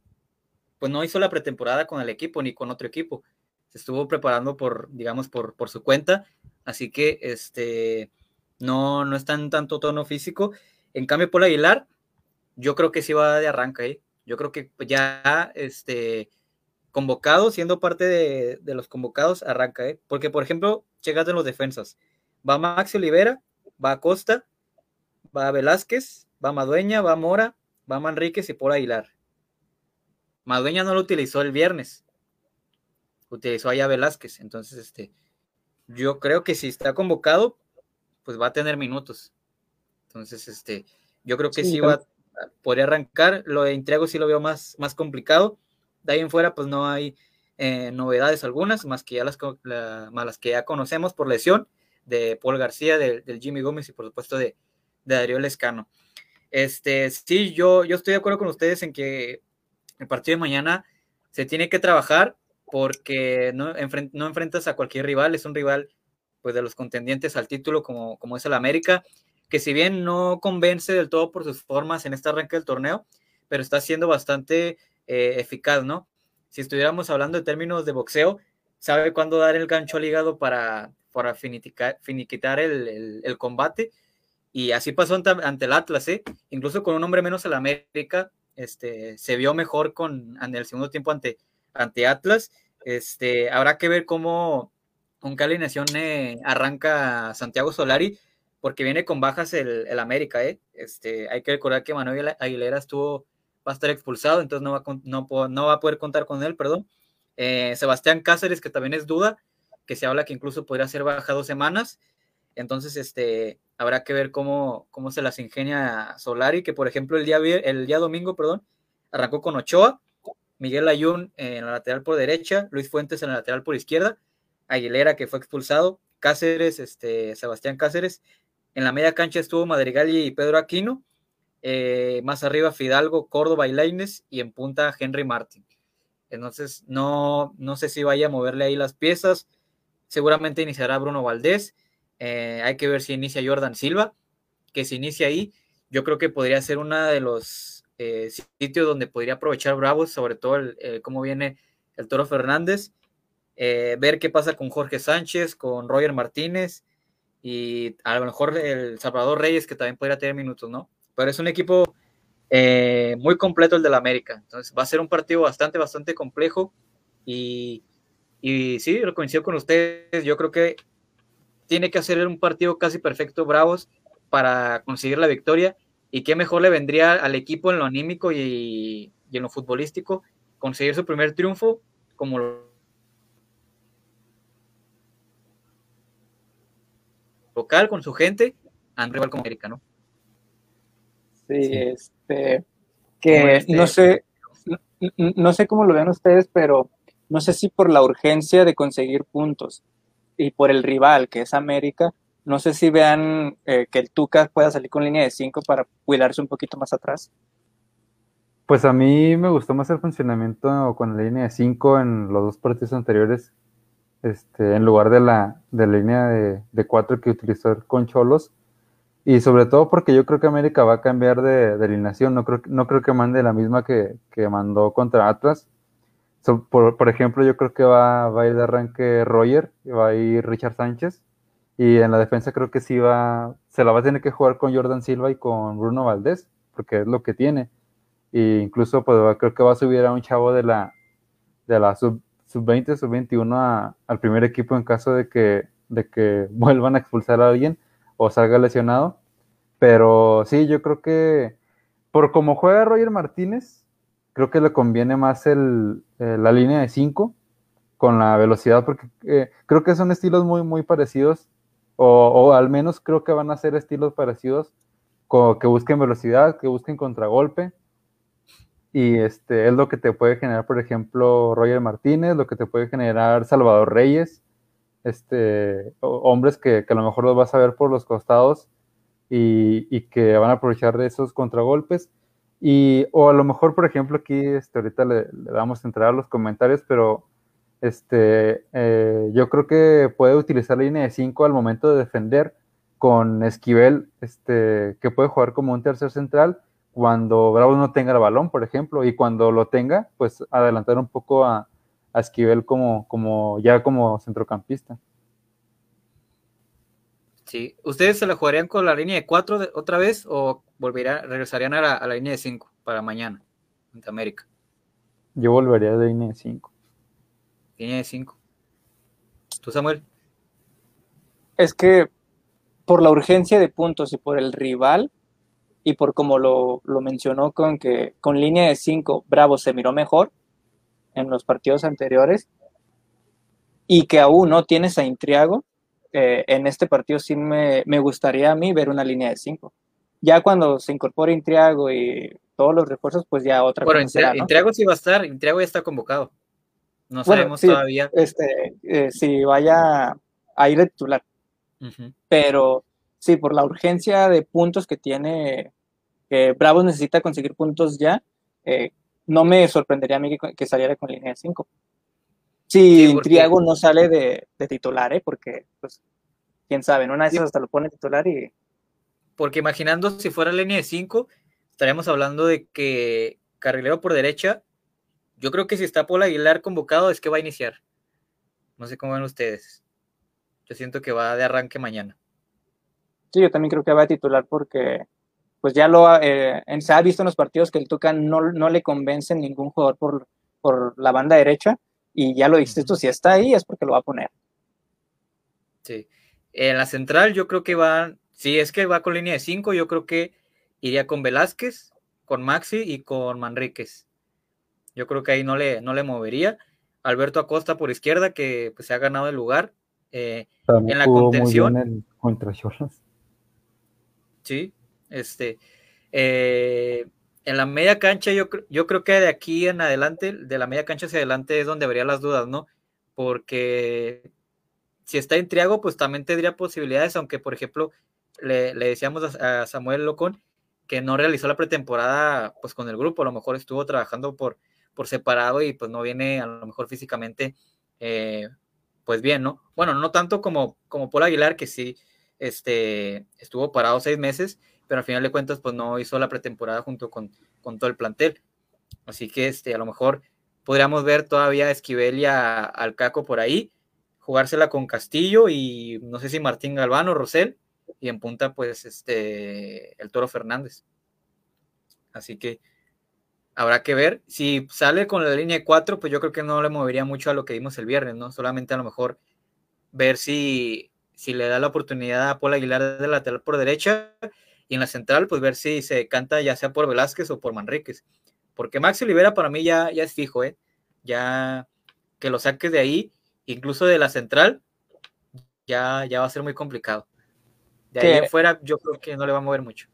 pues no hizo la pretemporada con el equipo ni con otro equipo, se estuvo preparando por, digamos, por, por su cuenta, así que este, no, no está en tanto tono físico. En cambio, Paul Aguilar, yo creo que sí va de arranca, ¿eh? yo creo que ya este, convocado, siendo parte de, los convocados, arranca, ¿eh? Porque, por ejemplo, chegas en los defensas. Va Maxi Olivera, va Costa, va Velázquez, va Madueña, va Mora, va Manríquez y por Aguilar. Madueña no lo utilizó el viernes. Utilizó allá Velázquez. Entonces, este, yo creo que si está convocado, pues va a tener minutos. Entonces, este, yo creo que sí, va, podría arrancar. Lo de Intriago sí lo veo más, más complicado de ahí en fuera, pues no hay eh, novedades algunas, más que ya las, las que ya conocemos por lesión de Paul García, del Jimmy Gómez y por supuesto de, de Darío Lescano. Este, sí, yo, yo estoy de acuerdo con ustedes en que el partido de mañana se tiene que trabajar porque no, enfrentas a cualquier rival, es un rival pues de los contendientes al título como, como es el América, que si bien no convence del todo por sus formas en este arranque del torneo, pero está siendo bastante eh, eficaz, ¿no? Si estuviéramos hablando de términos de boxeo, sabe cuándo dar el gancho al hígado para, para finiquitar el, el, combate. Y así pasó ante, el Atlas, ¿eh? Incluso con un hombre menos el América, este, se vio mejor con, en el segundo tiempo ante, ante Atlas. Este, habrá que ver cómo, con qué alineación eh, arranca Santiago Solari, porque viene con bajas el, el América, ¿eh? Este, hay que recordar que Manuel Aguilera estuvo va a estar expulsado, entonces no va, no, no va a poder contar con él, perdón. Eh, Sebastián Cáceres, que también es duda, que se habla que incluso podría ser baja dos semanas. Entonces, este, habrá que ver cómo, cómo se las ingenia Solari, que por ejemplo el día, el día domingo, perdón, arrancó con Ochoa, Miguel Ayun en la lateral por derecha, Luis Fuentes en la lateral por izquierda, Aguilera que fue expulsado, Cáceres, este, Sebastián Cáceres, en la media cancha estuvo Madrigal y Pedro Aquino, eh, más arriba Fidalgo, Córdoba y Laines y en punta Henry Martin. Entonces, no, no sé si vaya a moverle ahí las piezas. Seguramente iniciará Bruno Valdés. Eh, hay que ver si inicia Jordan Silva, que si inicia ahí, yo creo que podría ser uno de los eh, sitios donde podría aprovechar Bravos, sobre todo el, cómo viene el Toro Fernández. ver qué pasa con Jorge Sánchez, con Roger Martínez y a lo mejor el Salvador Reyes, que también podría tener minutos, ¿no? pero es un equipo eh, muy completo el del América. Entonces va a ser un partido bastante, bastante complejo. Y, y sí, lo coincido con ustedes. Yo creo que tiene que hacer un partido casi perfecto, Bravos, para conseguir la victoria. Y qué mejor le vendría al equipo en lo anímico y, y en lo futbolístico conseguir su primer triunfo como local con su gente, a rival como América, ¿no? Sí, este, que este no sé, no, sé cómo lo ven ustedes, pero no sé si por la urgencia de conseguir puntos y por el rival que es América, no sé si vean eh, que el Tuca pueda salir con línea de 5 para cuidarse un poquito más atrás. Pues a mí me gustó más el funcionamiento con la línea de 5 en los dos partidos anteriores, este, en lugar de la, de la línea de 4 que utilizó con Cholos. Y sobre todo porque yo creo que América va a cambiar de, alineación. No creo, no creo que mande la misma que, mandó contra Atlas. Por, ejemplo, yo creo que va, va, a ir de arranque Roger y va a ir Richard Sánchez. Y en la defensa creo que sí va, se la va a tener que jugar con Jordan Silva y con Bruno Valdés, porque es lo que tiene. E incluso pues, creo que va a subir a un chavo de la, de la sub, sub 20, sub 21 al primer equipo en caso de que, de que vuelvan a expulsar a alguien o salga lesionado. Pero sí, yo creo que por como juega Roger Martínez, creo que le conviene más el, eh, la línea de 5 con la velocidad, porque eh, creo que son estilos muy, muy parecidos, o, al menos creo que van a ser estilos parecidos, que busquen velocidad, que busquen contragolpe. y este, es lo que te puede generar, por ejemplo, Roger Martínez, lo que te puede generar Salvador Reyes, este, hombres que, que a lo mejor los vas a ver por los costados y, y, que van a aprovechar de esos contragolpes. Y, o a lo mejor, por ejemplo, aquí este, ahorita le, vamos a entrar a los comentarios, pero este, eh, yo creo que puede utilizar la línea de 5 al momento de defender con Esquivel, este, que puede jugar como un tercer central cuando Bravo no tenga el balón, por ejemplo, y cuando lo tenga, pues adelantar un poco a, a Esquivel como, como ya como centrocampista. Sí, ¿ustedes se la jugarían con la línea de 4 otra vez o volverían, regresarían a la, a la línea de 5 para mañana ante América? Yo volvería de línea de 5. Línea de 5. ¿Tú, Samuel? Es que por la urgencia de puntos y por el rival, y por como lo, lo mencionó con que con línea de 5 Bravo se miró mejor en los partidos anteriores y que aún no tienes a Intriago, eh, en este partido sí me, me, gustaría a mí ver una línea de 5. Ya cuando se incorpore Intriago y todos los refuerzos, pues ya otra bueno, cosa. Bueno, ¿no? Intriago sí va a estar, Intriago ya está convocado. No bueno, sabemos sí, todavía. Este, eh, si vaya a ir de titular. Uh -huh. Pero sí, por la urgencia de puntos que tiene que Bravos necesita conseguir puntos ya, eh, no me sorprendería a mí que, que saliera con línea de 5. Si sí, Triago no sale de, de, titular, ¿eh? porque, pues, quién sabe, en una de esas hasta lo pone titular y... Porque imaginando si fuera línea de 5, estaríamos hablando de que carrilero por derecha, yo creo que si está Paul Aguilar convocado es que va a iniciar. No sé cómo ven ustedes. Yo siento que va de arranque mañana. Sí, yo también creo que va a titular porque pues ya lo eh, se ha visto en los partidos que el Tuca no, no le convence ningún jugador por, por la banda derecha y ya lo dijiste, esto si está ahí es porque lo va a poner. Sí. En la central yo creo que va, si es que va con línea de 5, yo creo que iría con Velázquez, con Maxi y con Manríquez. Yo creo que ahí no le, no le movería. Alberto Acosta por izquierda, que pues, se ha ganado el lugar. Eh, en la contención. El, contra Cholas. Sí, este, eh, en la media cancha, yo, yo creo que de aquí en adelante, de la media cancha hacia adelante es donde habría las dudas, ¿no? Porque si está en Triago, pues también tendría posibilidades, aunque por ejemplo le, decíamos a, a, Samuel Locón que no realizó la pretemporada pues con el grupo, a lo mejor estuvo trabajando por, por separado y pues no viene a lo mejor físicamente eh, pues bien, ¿no? Bueno, no tanto como, como Paul Aguilar, que sí este, estuvo parado seis meses, pero al final de cuentas pues no hizo la pretemporada junto con, con todo el plantel. Así que este, a lo mejor podríamos ver todavía a Esquivel y a, al Caco por ahí, jugársela con Castillo y no sé si Martín Galván o Rosell, y en punta pues este el Toro Fernández. Así que habrá que ver. Si sale con la línea de 4, pues yo creo que no le movería mucho a lo que vimos el viernes, ¿no? Solamente a lo mejor ver si, si le da la oportunidad a Paul Aguilar de lateral por derecha y en la central, pues ver si se canta ya sea por Velázquez o por Manríquez. Porque Maxi Olivera para mí ya, ya es fijo, ¿eh? Ya que lo saques de ahí, incluso de la central, ya, ya va a ser muy complicado. De ahí en fuera, yo creo que no le va a mover mucho.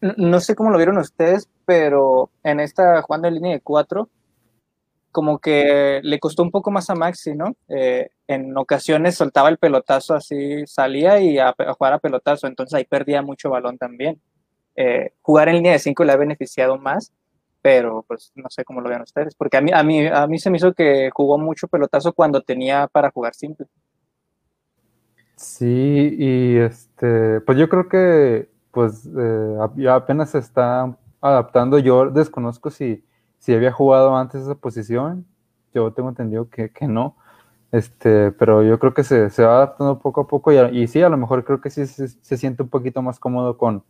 No sé cómo lo vieron ustedes, pero en esta jugando en línea de cuatro, como que le costó un poco más a Maxi, ¿no? Eh, en ocasiones soltaba el pelotazo así, salía y a, jugar a pelotazo, entonces ahí perdía mucho balón también. Eh, jugar en línea de 5 le ha beneficiado más, pero pues no sé cómo lo ven ustedes, porque a mí, a, mí, a mí se me hizo que jugó mucho pelotazo cuando tenía para jugar simple. Sí, y este, pues yo creo que pues eh, ya apenas se está adaptando, yo desconozco si, si había jugado antes esa posición, yo tengo entendido que, que no, este, pero yo creo que se, se va adaptando poco a poco y, y, sí, a lo mejor creo que sí se, se siente un poquito más cómodo con,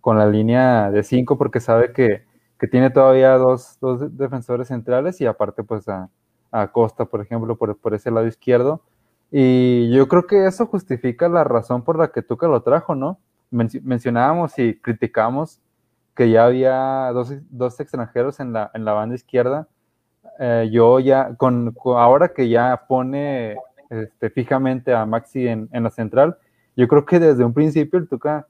con la línea de 5 porque sabe que, que, tiene todavía dos, dos, defensores centrales y aparte pues a, a Costa, por ejemplo, por, por, ese lado izquierdo. Y yo creo que eso justifica la razón por la que Tuca lo trajo, ¿no? Men mencionábamos y criticamos que ya había dos, dos extranjeros en la, en la banda izquierda eh, yo ya, con, ahora que ya pone este, fijamente a Maxi en, en, la central, yo creo que desde un principio el Tuca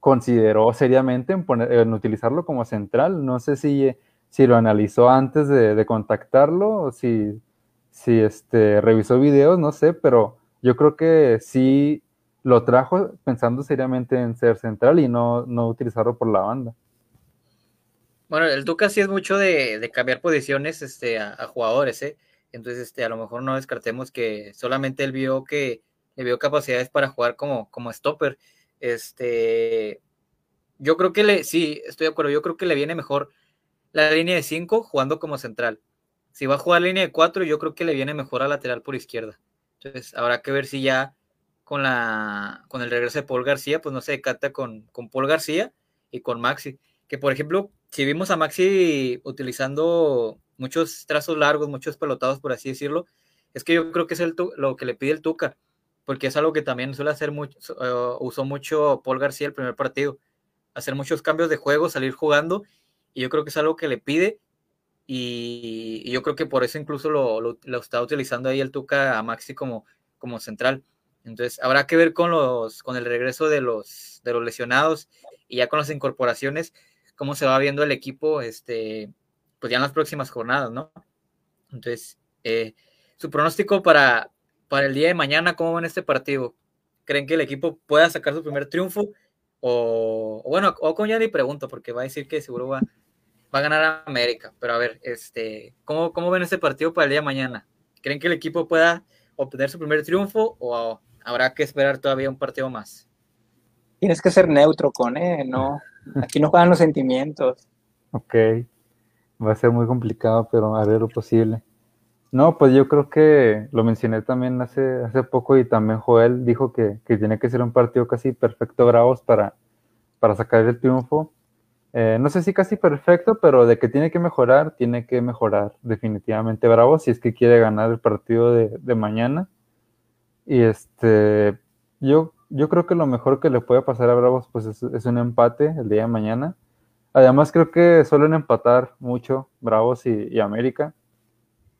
consideró seriamente en, poner, en utilizarlo como central. No sé si, si lo analizó antes de, contactarlo o si, si este, revisó videos, no sé, pero yo creo que sí lo trajo pensando seriamente en ser central y no, no utilizarlo por la banda. Bueno, el Tuca sí es mucho de, cambiar posiciones este, a, jugadores, ¿eh? Entonces, este, a lo mejor no descartemos que solamente él vio que le vio capacidades para jugar como, como stopper. Este, yo creo que le, sí, estoy de acuerdo, yo creo que le viene mejor la línea de 5 jugando como central. Si va a jugar línea de 4, yo creo que le viene mejor a lateral por izquierda. Entonces, habrá que ver si ya con, la, con el regreso de Paul García, pues no se decata con, con Paul García y con Maxi. Que por ejemplo, si vimos a Maxi utilizando muchos trazos largos, muchos pelotados, por así decirlo, es que yo creo que es el, lo que le pide el Tuca, porque es algo que también suele hacer mucho, uh, usó mucho Paul García el primer partido, hacer muchos cambios de juego, salir jugando, y yo creo que es algo que le pide, y, yo creo que por eso incluso lo, lo, está utilizando ahí el Tuca a Maxi como, como central. Entonces, habrá que ver con, los, con el regreso de los, de los lesionados y ya con las incorporaciones, cómo se va viendo el equipo, este, pues ya en las próximas jornadas, ¿no? Entonces, eh, su pronóstico para, para el día de mañana, ¿cómo en este partido? ¿Creen que el equipo pueda sacar su primer triunfo? O, bueno, o con ya ni pregunto, porque va a decir que seguro va, va a ganar a América. Pero a ver, este, ¿cómo, ¿cómo ven este partido para el día de mañana? ¿Creen que el equipo pueda obtener su primer triunfo o habrá que esperar todavía un partido más? Tienes que ser neutro con, ¿eh? No, Aquí no juegan los sentimientos. Ok. Va a ser muy complicado, pero ver lo posible. No, pues yo creo que lo mencioné también hace, hace poco y también Joel dijo que, tiene que ser un partido casi perfecto Bravos para, para sacar el triunfo. Eh, no sé si casi perfecto, pero de que tiene que mejorar, tiene que mejorar definitivamente Bravos si es que quiere ganar el partido de, de mañana. Y este, yo yo creo que lo mejor que le puede pasar a Bravos pues es, un empate el día de mañana. Además creo que suelen empatar mucho Bravos y, América.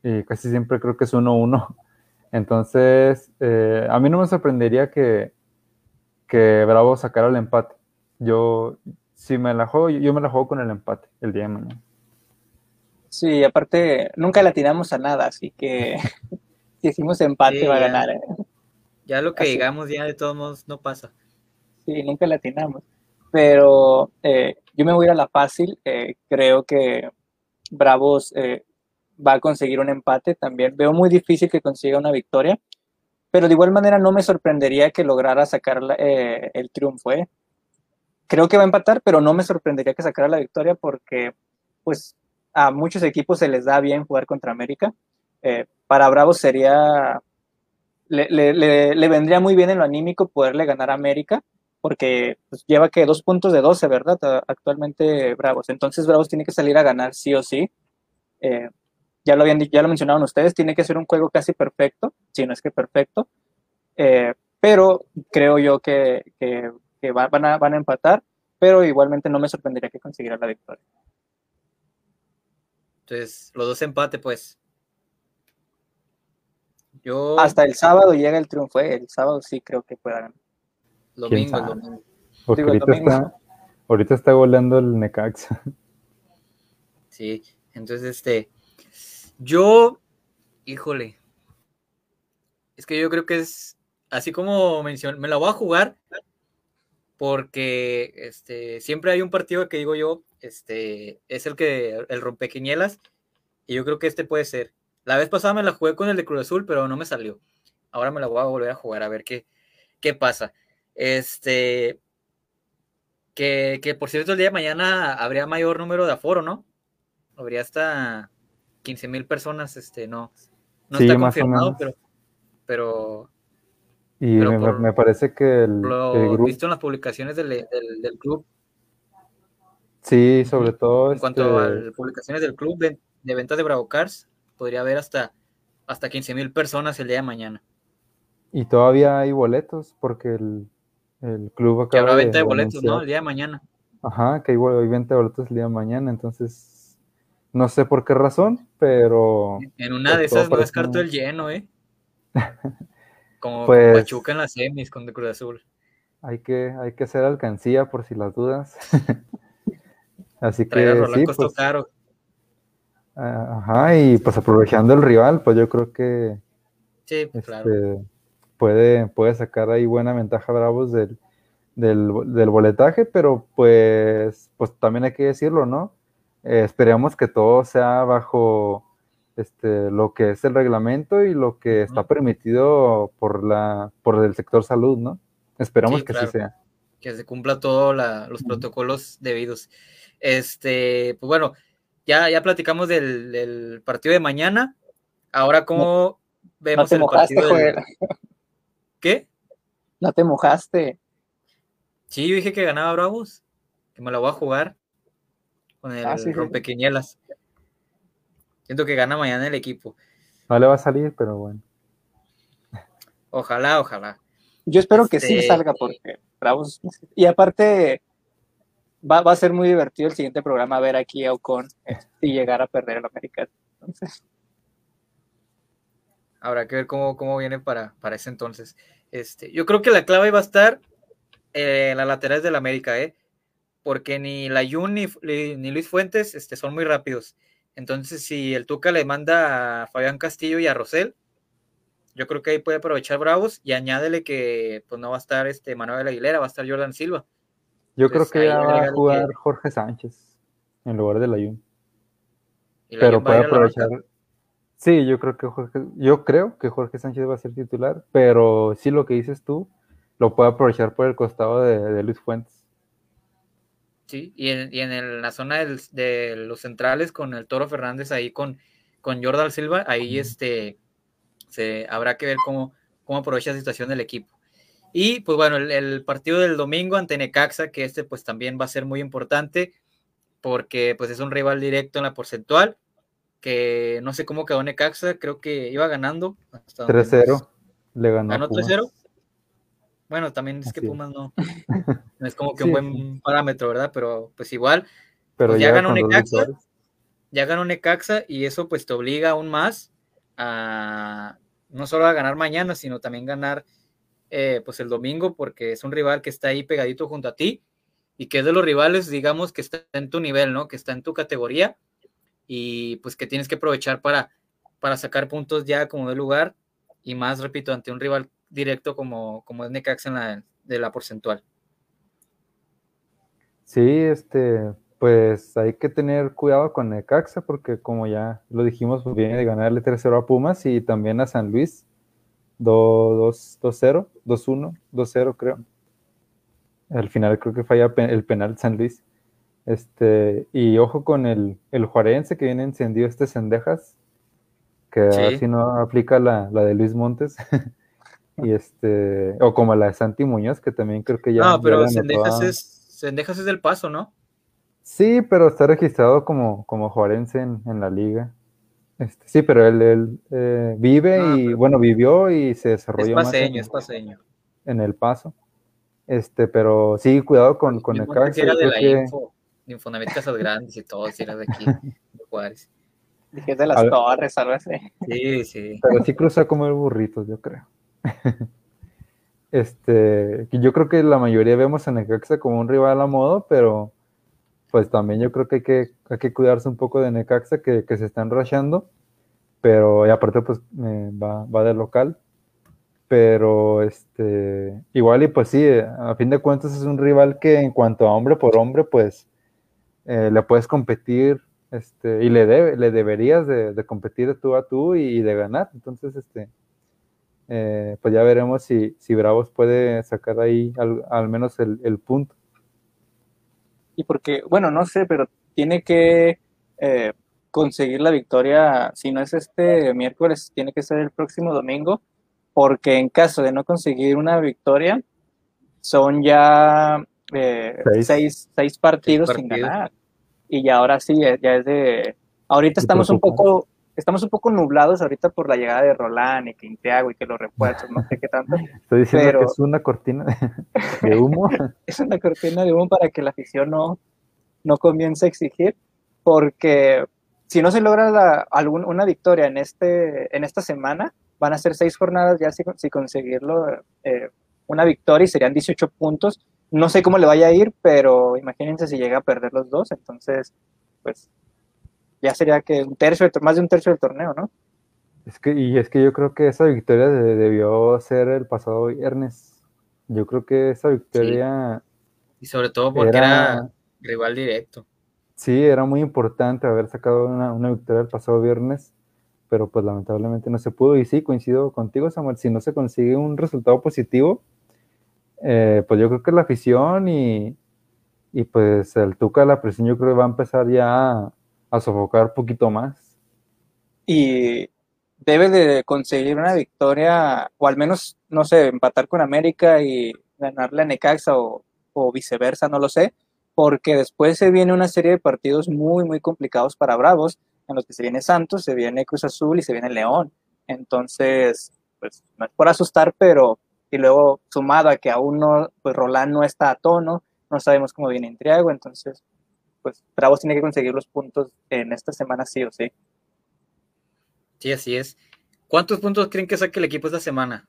Y casi siempre creo que es 1-1. Entonces, eh, a mí no me sorprendería que, que Bravos sacara el empate. Yo, si me la juego, yo me la juego con el empate el día de mañana. Sí, aparte, nunca le tiramos a nada, así que si hicimos empate va a ganar. ¿eh? Ya lo que digamos ya de todos modos no pasa. Sí, nunca latinamos. Pero eh, yo me voy a ir a la fácil. Eh, creo que Bravos va a conseguir un empate también. Veo muy difícil que consiga una victoria. Pero de igual manera no me sorprendería que lograra sacar el triunfo. Creo que va a empatar, pero no me sorprendería que sacara la victoria porque pues a muchos equipos se les da bien jugar contra América. Para Bravos sería le, vendría muy bien en lo anímico poderle ganar a América, porque pues, lleva que dos puntos de 12, ¿verdad? Actualmente Bravos. Entonces Bravos tiene que salir a ganar sí o sí. Eh, ya lo habían ya lo mencionaron ustedes, tiene que ser un juego casi perfecto, si no es que perfecto. Eh, pero creo yo que, van, a, van a empatar, pero igualmente no me sorprendería que consiguiera la victoria. Entonces, los dos empates, pues. Hasta el sábado llega el triunfo, ¿eh? el sábado sí creo que pueda ganar. Domingo, domingo. Porque ahorita, Está, ahorita está goleando el Necaxa. Sí, entonces este, yo, híjole, es que yo creo que es, así como mencioné, me la voy a jugar porque este, siempre hay un partido que digo yo, este, es el que, el rompequinielas, y yo creo que este puede ser. La vez pasada me la jugué con el de Cruz Azul, pero no me salió. Ahora me la voy a volver a jugar a ver qué, qué pasa. Este. Que, que, por cierto, el día de mañana habría mayor número de aforo, ¿no? Habría hasta 15 mil personas, este, no. No está confirmado, pero. Pero. Y me, parece que el. Lo visto en las publicaciones del, club. Sí, sobre todo. En cuanto a este las publicaciones del club de, de venta de Bravo Cars, podría haber hasta, hasta 15 mil personas el día de mañana. Y todavía hay boletos porque el, el club acaba Que habrá venta de, boletos, ¿no? El día de mañana. Ajá, que hay, hay venta de boletos el día de mañana, entonces no sé por qué razón, pero... En una de esas no descarto el lleno, ¿eh? Como pues, Pachuca en las semis con de Cruz Azul. Hay que, hay que hacer alcancía por si las dudas. Así que sí, pues, caro. Ajá, y pues aprovechando el rival, pues yo creo que Sí, claro. este, puede, puede sacar ahí buena ventaja Bravos del, del, del boletaje, pero pues, pues también hay que decirlo, ¿no? Eh, esperemos que todo sea bajo este, lo que es el reglamento y lo que está permitido por, la, por el sector salud, ¿no? Esperamos Sí, que claro. sí sea. que se cumpla todos los protocolos debidos. Este, pues bueno, ya, ya platicamos del, del partido de mañana. Ahora, ¿cómo No vemos el mojaste, partido del-. ¿Qué? No te mojaste. Sí, yo dije que ganaba Bravos, que me la voy a jugar con el Ah, sí. Siento que gana mañana el equipo. No le va a salir, pero bueno. Ojalá, ojalá. Yo espero que sí Este- salga porque Bravos. Y aparte, va, a ser muy divertido el siguiente programa ver aquí a Ocon eh, si llegar a perder el América. Entonces, Habrá que ver cómo, cómo viene para, para ese entonces. Este, yo creo que la clave va a estar eh, en las laterales del América, ¿eh? Porque ni la Jun ni, ni Luis Fuentes este, son muy rápidos. Entonces, si el Tuca le manda a Fabián Castillo y a Rosel, yo creo que ahí puede aprovechar Bravos y añádele que pues no va a estar este Manuel Aguilera, va a estar Jordan Silva. Yo Pues creo que ya va a jugar que- Jorge Sánchez en lugar de Layun. Y la Pero puede aprovechar. Sí, yo creo que Jorge, yo creo que Jorge Sánchez va a ser titular, pero sí lo que dices tú, lo puede aprovechar por el costado de, de Luis Fuentes. Sí, y en, y en el- la zona del- de los centrales con el Toro Fernández ahí con, con Jordan Silva, ahí este se habrá que ver cómo, cómo aprovecha la situación del equipo. Y pues bueno, el, el partido del domingo ante Necaxa, que este pues también va a ser muy importante, porque pues es un rival directo en la porcentual, que no sé cómo quedó Necaxa, creo que iba ganando. hasta donde 3-0 nos- le ganó. a ¿Ganó Pumas. 3-0? Bueno, también es que Así. Pumas no, no es como que Sí, un buen parámetro, ¿verdad? Pero pues igual, Pero pues ya llega ganó Necaxa. ya ganó Necaxa y eso pues te obliga aún más a no solo a ganar mañana, sino también ganar eh, pues el domingo porque es un rival que está ahí pegadito junto a ti y que es de los rivales, digamos, que está en tu nivel, ¿no? Que está en tu categoría y pues que tienes que aprovechar para, para sacar puntos ya como de lugar y más, repito, ante un rival directo como, como es Necaxa en la, de la porcentual. Sí, este, pues hay que tener cuidado con Necaxa porque como ya lo dijimos, pues viene de ganarle 3-0 a Pumas y también a San Luis. 2-0, 2-1, 2-0 creo. Al final creo que falla el penal San Luis. Este, y ojo con el, el Juarense que viene encendido este Cendejas, que Sí. si no aplica la, la de Luis Montes. y este, o como la de Santi Muñoz, que también creo que ya. No, pero a- es, es del paso, ¿no? Sí, pero está registrado como, como juarense en, en la liga. Este, sí, pero él, él, eh, vive Ah, y, pero- bueno, vivió y se Es desarrolló más en, paseño, es paseño. en el paso. Este, pero sí, cuidado con, con el Montes Necaxa. era yo de creo la que- info, de Infonavit Casas Grandes y todo, si era de aquí, de Juárez. dije de las torres, algo así. Sí, sí. Pero sí cruza como el burrito, yo creo. Este, yo creo que la mayoría vemos a Necaxa como un rival a modo, pero pues también yo creo que hay que, hay que cuidarse un poco de Necaxa que, se están rachando, pero aparte pues va, va de local, pero este, igual y pues sí, a fin de cuentas es un rival que en cuanto a hombre por hombre pues eh, le puedes competir este, y le, debe, le deberías de, competir de tú a tú y, y de ganar. Entonces, este, eh, pues ya veremos si, si Bravos puede sacar ahí al, al menos el, el punto. Y porque, bueno, no sé, pero tiene que eh, conseguir la victoria, si no es este miércoles, tiene que ser el próximo domingo, porque en caso de no conseguir una victoria, son ya eh, Seis. seis, seis partidos sin partidos. ganar. Y ya ahora sí, ya, es de... Ahorita estamos un poco... Estamos un poco nublados ahorita por la llegada de Roland y Quinteago y que los refuerzos, no sé qué tanto. Estoy diciendo Pero- que es una cortina de, humo. es una cortina de humo para que la afición no, no comience a exigir, porque si no se logra la- algún- una victoria en, este, en esta semana, van a ser seis jornadas ya si, si conseguirlo eh, una victoria y serían 18 puntos. No sé cómo le vaya a ir, pero imagínense si llega a perder los dos, entonces, pues ya sería que un tercio, más de un tercio del torneo, ¿no? Es que, y es que yo creo que esa victoria debió ser el pasado viernes. Yo creo que esa victoria. Y sobre todo porque era, rival directo. Sí, era muy importante haber sacado una, una, victoria el pasado viernes, pero pues lamentablemente no se pudo. Y sí, coincido contigo, Samuel, si no se consigue un resultado positivo, eh, pues yo creo que la afición y, y pues el Tuca, la presión, yo creo que va a empezar ya a, a sofocar un poquito más. Y debe de conseguir una victoria, o al menos, no sé, empatar con América y ganarle a Necaxa o, viceversa, no lo sé, porque después se viene una serie de partidos muy, muy complicados para Bravos, en los que se viene Santos, se viene Cruz Azul y se viene León. Entonces, pues no es por asustar, pero y luego sumado a que aún no, pues Roland no está a tono, no sabemos cómo viene Intriago, entonces, pues Bravos tiene que conseguir los puntos en esta semana sí o sí. Sí, así es. ¿Cuántos puntos creen que saque el equipo esta semana?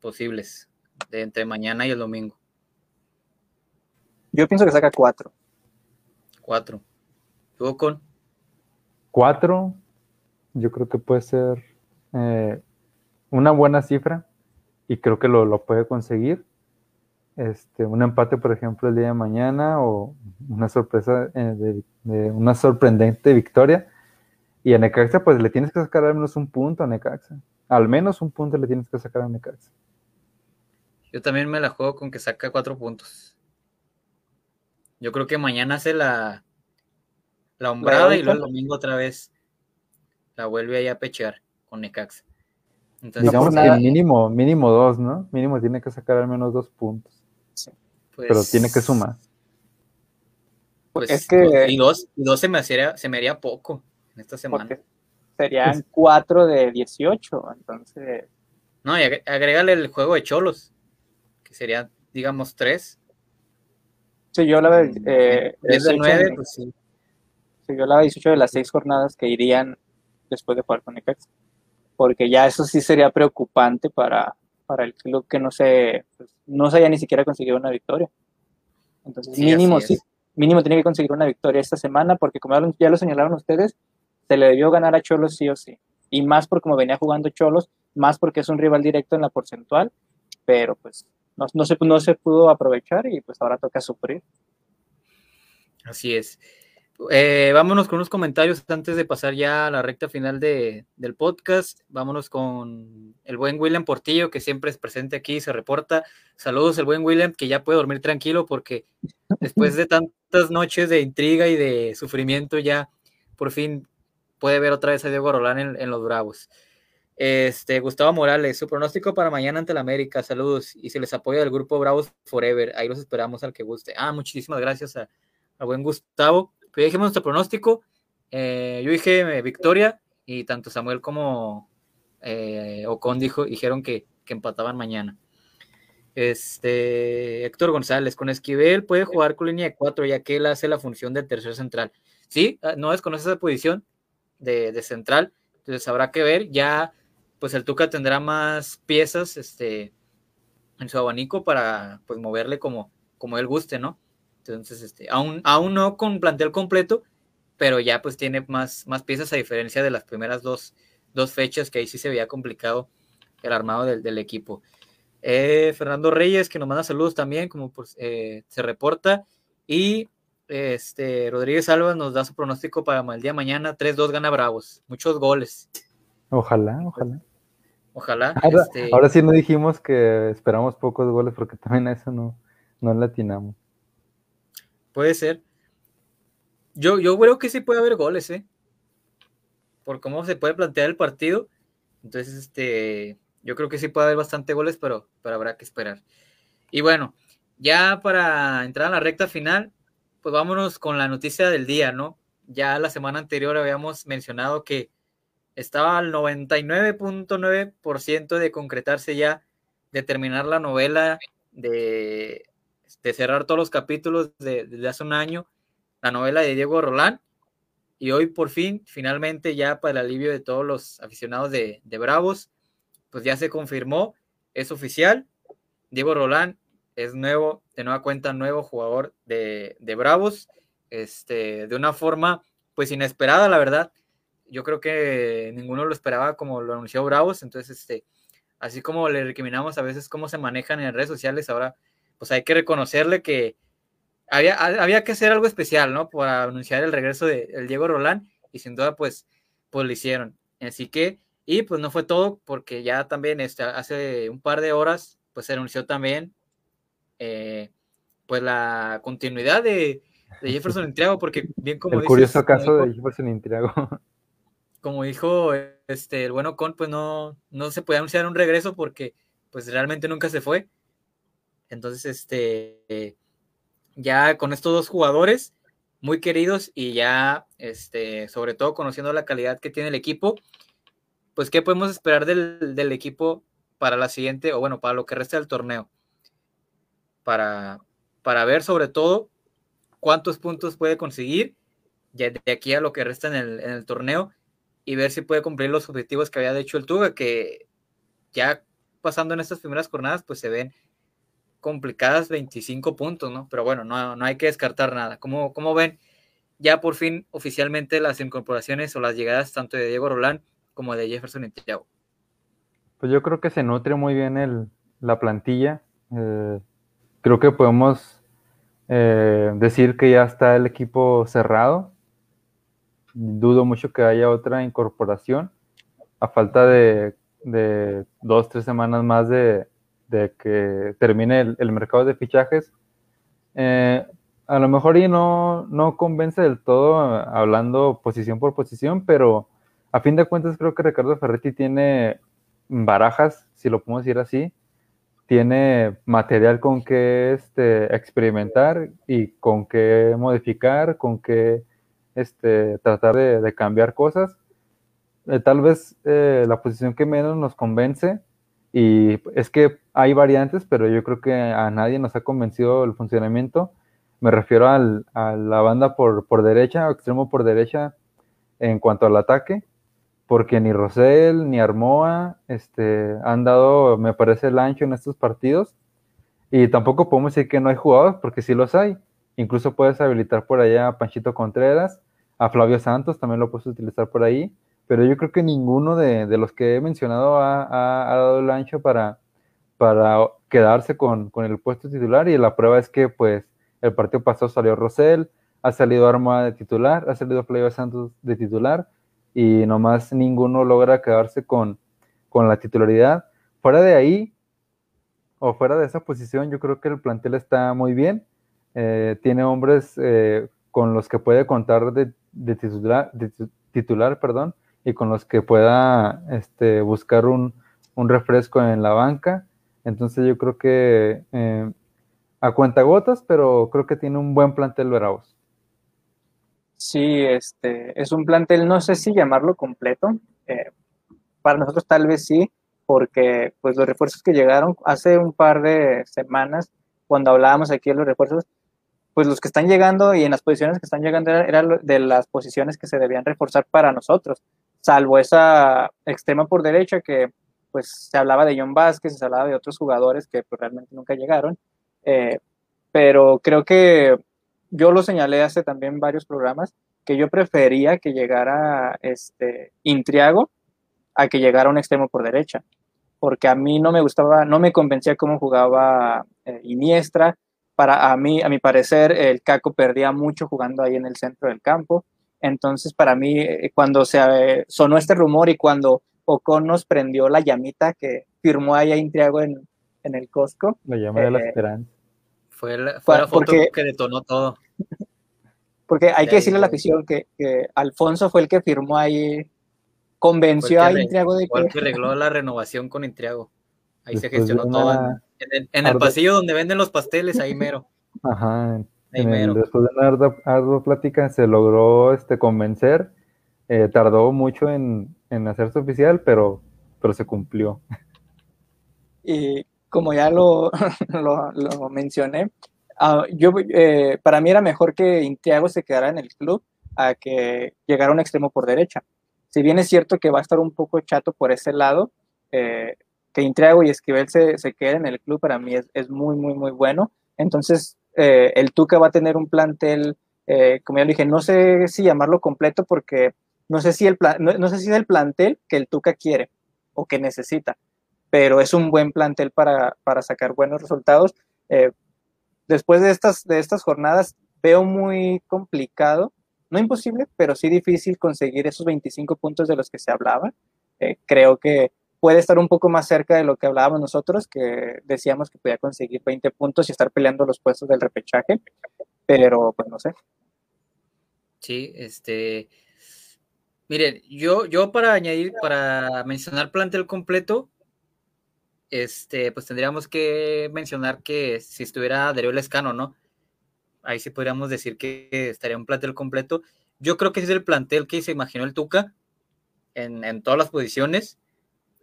Posibles, de entre mañana y el domingo. Yo pienso que saca cuatro. Cuatro. ¿Tú con? Cuatro. Yo creo que puede ser eh, una buena cifra y creo que lo, lo, puede conseguir. Este, un empate, por ejemplo, el día de mañana o una sorpresa eh, de, de una sorprendente victoria y a Necaxa, pues le tienes que sacar al menos un punto a Necaxa. Al menos un punto le tienes que sacar a Necaxa. Yo también me la juego con que saca cuatro puntos. Yo creo que mañana hace la, la hombrada y luego el domingo otra vez la vuelve ahí a pechear con Necaxa. Entonces, Digamos que mínimo, mínimo dos, ¿no? Mínimo tiene que sacar al menos dos puntos. Sí. Pues, Pero tiene que sumar. Pues, es que... Y dos, y dos se, me haría, se me haría poco en esta semana. serían 4 de 18, entonces... No, y agrégale el juego de Cholos, que sería, digamos, 3. Sí, yo la eh, es de 9, pues sí. Sí, yo la 18 de las 6 jornadas que irían después de jugar con Necaxa. Porque ya eso sí sería preocupante para, para el club que no se, pues, no se haya ni siquiera conseguido una victoria. Entonces, mínimo, sí, mínimo tiene que conseguir una victoria esta semana, porque como ya lo señalaron ustedes, se le debió ganar a Cholos sí o sí. Y más por como venía jugando Cholos, más porque es un rival directo en la porcentual, pero pues no, no, se, no se pudo aprovechar y pues ahora toca sufrir. Así es. Eh, vámonos con unos comentarios antes de pasar ya a la recta final de, del podcast. Vámonos con el buen William Portillo, que siempre es presente aquí, se reporta. Saludos, el buen William, que ya puede dormir tranquilo porque después de tantas noches de intriga y de sufrimiento, ya por fin puede ver otra vez a Diego Rolán en, los Bravos. Este, Gustavo Morales, su pronóstico para mañana ante el América, saludos, y se les apoya del grupo Bravos Forever, ahí los esperamos al que guste. Ah, muchísimas gracias a, buen Gustavo. Pero dijimos nuestro pronóstico, eh, yo dije eh, victoria, y tanto Samuel como eh, Ocon dijo, dijeron que, empataban mañana. Este, Héctor González, con Esquivel puede jugar con línea de cuatro, ya que él hace la función de tercer central. Sí, ah, no desconoce esa posición, de, central. Entonces habrá que ver. Ya, pues el Tuca tendrá más piezas este, en su abanico para pues moverle como, como él guste, ¿no? Entonces, este, aún, aún no con plantel completo, pero ya pues tiene más, más piezas a diferencia de las primeras dos, dos fechas que ahí sí se veía complicado el armado del, del equipo. Eh, Fernando Reyes, que nos manda saludos también, como pues, eh, se reporta. Y este, Rodríguez Alba nos da su pronóstico para el día de mañana. 3-2 gana Bravos. Muchos goles. Ojalá, ojalá. Ojalá. Este, ahora, sí no dijimos que esperamos pocos goles porque también a eso no, no latinamos. Puede ser. Yo, yo creo que sí puede haber goles, ¿eh? Por cómo se puede plantear el partido. Entonces, este, yo creo que sí puede haber bastante goles, pero, pero habrá que esperar. Y bueno, ya para entrar a la recta final, pues vámonos con la noticia del día, ¿no? Ya la semana anterior habíamos mencionado que estaba al 99.9% de concretarse ya, de terminar la novela, de, cerrar todos los capítulos desde hace un año, la novela de Diego Rolán. Y hoy por fin, finalmente ya para el alivio de todos los aficionados de, de Bravos, pues ya se confirmó, es oficial, Diego Rolán es nuevo, de nueva cuenta, nuevo jugador de, Bravos, este, de una forma pues inesperada, la verdad. Yo creo que ninguno lo esperaba como lo anunció Bravos, entonces, este, así como le recriminamos a veces cómo se manejan en redes sociales, ahora, pues hay que reconocerle que había, había que hacer algo especial, ¿no? Para anunciar el regreso de Diego Rolán, y sin duda, pues, pues lo hicieron. Así que, y pues no fue todo, porque ya también este, hace un par de horas, pues se anunció también, eh, pues la continuidad de, de Jefferson Intriago, porque bien como El curioso caso de Jefferson Intriago. Como dijo este, el bueno Con, pues no, no se puede anunciar un regreso porque pues realmente nunca se fue. Entonces, este, ya con estos dos jugadores muy queridos y ya, este, sobre todo conociendo la calidad que tiene el equipo, pues qué podemos esperar del, del equipo para la siguiente, o bueno, para lo que resta del torneo. Para, para ver sobre todo cuántos puntos puede conseguir de aquí a lo que resta en el, torneo y ver si puede cumplir los objetivos que había hecho el Tuga, que ya pasando en estas primeras jornadas, pues se ven complicadas 25 puntos, ¿no? Pero bueno, no, no hay que descartar nada. ¿Cómo, ¿Cómo, ven ya por fin oficialmente las incorporaciones o las llegadas tanto de Diego Rolán como de Jefferson y Pues yo creo que se nutre muy bien el, la plantilla. Eh, creo que podemos eh, decir que ya está el equipo cerrado. Dudo mucho que haya otra incorporación. A falta de dos, tres semanas más de, de que termine el, mercado de fichajes. Eh, a lo mejor y no, no convence del todo hablando posición por posición, pero a fin de cuentas creo que Ricardo Ferretti tiene barajas, si lo podemos decir así, tiene material con que este, experimentar y con que modificar, con que este, tratar de, cambiar cosas. Eh, tal vez eh, la posición que menos nos convence, y es que hay variantes, pero yo creo que a nadie nos ha convencido el funcionamiento. Me refiero a la banda por, por derecha, extremo por derecha, en cuanto al ataque porque ni Rosell ni Armoa este, han dado, me parece, el ancho en estos partidos. Y tampoco podemos decir que no hay jugadores, porque sí los hay. Incluso puedes habilitar por allá a Panchito Contreras, a Flavio Santos, también lo puedes utilizar por ahí. Pero yo creo que ninguno de, los que he mencionado ha, dado el ancho para, para quedarse con, con, el puesto titular. Y la prueba es que, pues, el partido pasado salió Rosell, ha salido Armoa de titular, ha salido Flavio Santos de titular y nomás ninguno logra quedarse con, la titularidad. Fuera de ahí, o fuera de esa posición, yo creo que el plantel está muy bien. Eh, tiene hombres eh, con los que puede contar de, titular, titular, perdón, y con los que pueda este, buscar un, refresco en la banca. Entonces yo creo que eh, a cuentagotas, pero creo que tiene un buen plantel Bravos. Sí, este, es un plantel, no sé si llamarlo completo. Eh, para nosotros tal vez sí, porque pues los refuerzos que llegaron hace un par de semanas, cuando hablábamos aquí de los refuerzos, pues los que están llegando y en las posiciones que están llegando eran de las posiciones que se debían reforzar para nosotros, salvo esa extrema por derecha que pues se hablaba de John Vázquez, se hablaba de otros jugadores que pues, realmente nunca llegaron, eh, pero creo que yo lo señalé hace también varios programas, que yo prefería que llegara este Intriago a que llegara un extremo por derecha, porque a mí no me gustaba, no me convencía cómo jugaba eh, Iniestra, para a mí, a mi parecer, el Caco perdía mucho jugando ahí en el centro del campo, entonces para mí, eh, cuando se eh, sonó este rumor y cuando Ocon nos prendió la llamita que firmó ahí a Intriago en, en el Costco. La llama de la esperanza fue la, foto que detonó todo. Porque hay que decirle a la afición que, Alfonso fue el que firmó ahí, convenció a Intriago de que... que arregló la renovación con Intriago. Ahí se gestionó todo. En, el, pasillo donde venden los pasteles, ahí mero. Ajá. Después de una ardua, plática se logró este, convencer. Eh, tardó mucho en, hacerse oficial, pero, pero se cumplió. Y como ya lo, lo, mencioné, uh, yo, eh, para mí era mejor que Intiago se quedara en el club a que llegara un extremo por derecha. Si bien es cierto que va a estar un poco chato por ese lado, eh, que Intriago y Esquivel se, se queden en el club para mí es, es muy, muy, muy bueno. Entonces, eh, el Tuca va a tener un plantel eh, como ya dije, no sé si llamarlo completo porque no sé si, el no, sé si es el plantel que el Tuca quiere o que necesita, pero es un buen plantel para, para sacar buenos resultados. Eh, después de estas, de estas jornadas veo muy complicado, no imposible, pero sí difícil conseguir esos 25 puntos de los que se hablaba. Creo que puede estar un poco más cerca de lo que hablábamos nosotros, que decíamos que podía conseguir 20 puntos y estar peleando los puestos del repechaje, pero pues no sé. Sí, este. Miren, yo, yo para añadir, para mencionar plantel completo, este, pues tendríamos que mencionar que si estuviera Darío Lescano, ¿no? Ahí sí podríamos decir que estaría un plantel completo. Yo creo que es el plantel que se imaginó el Tuca en, todas las posiciones,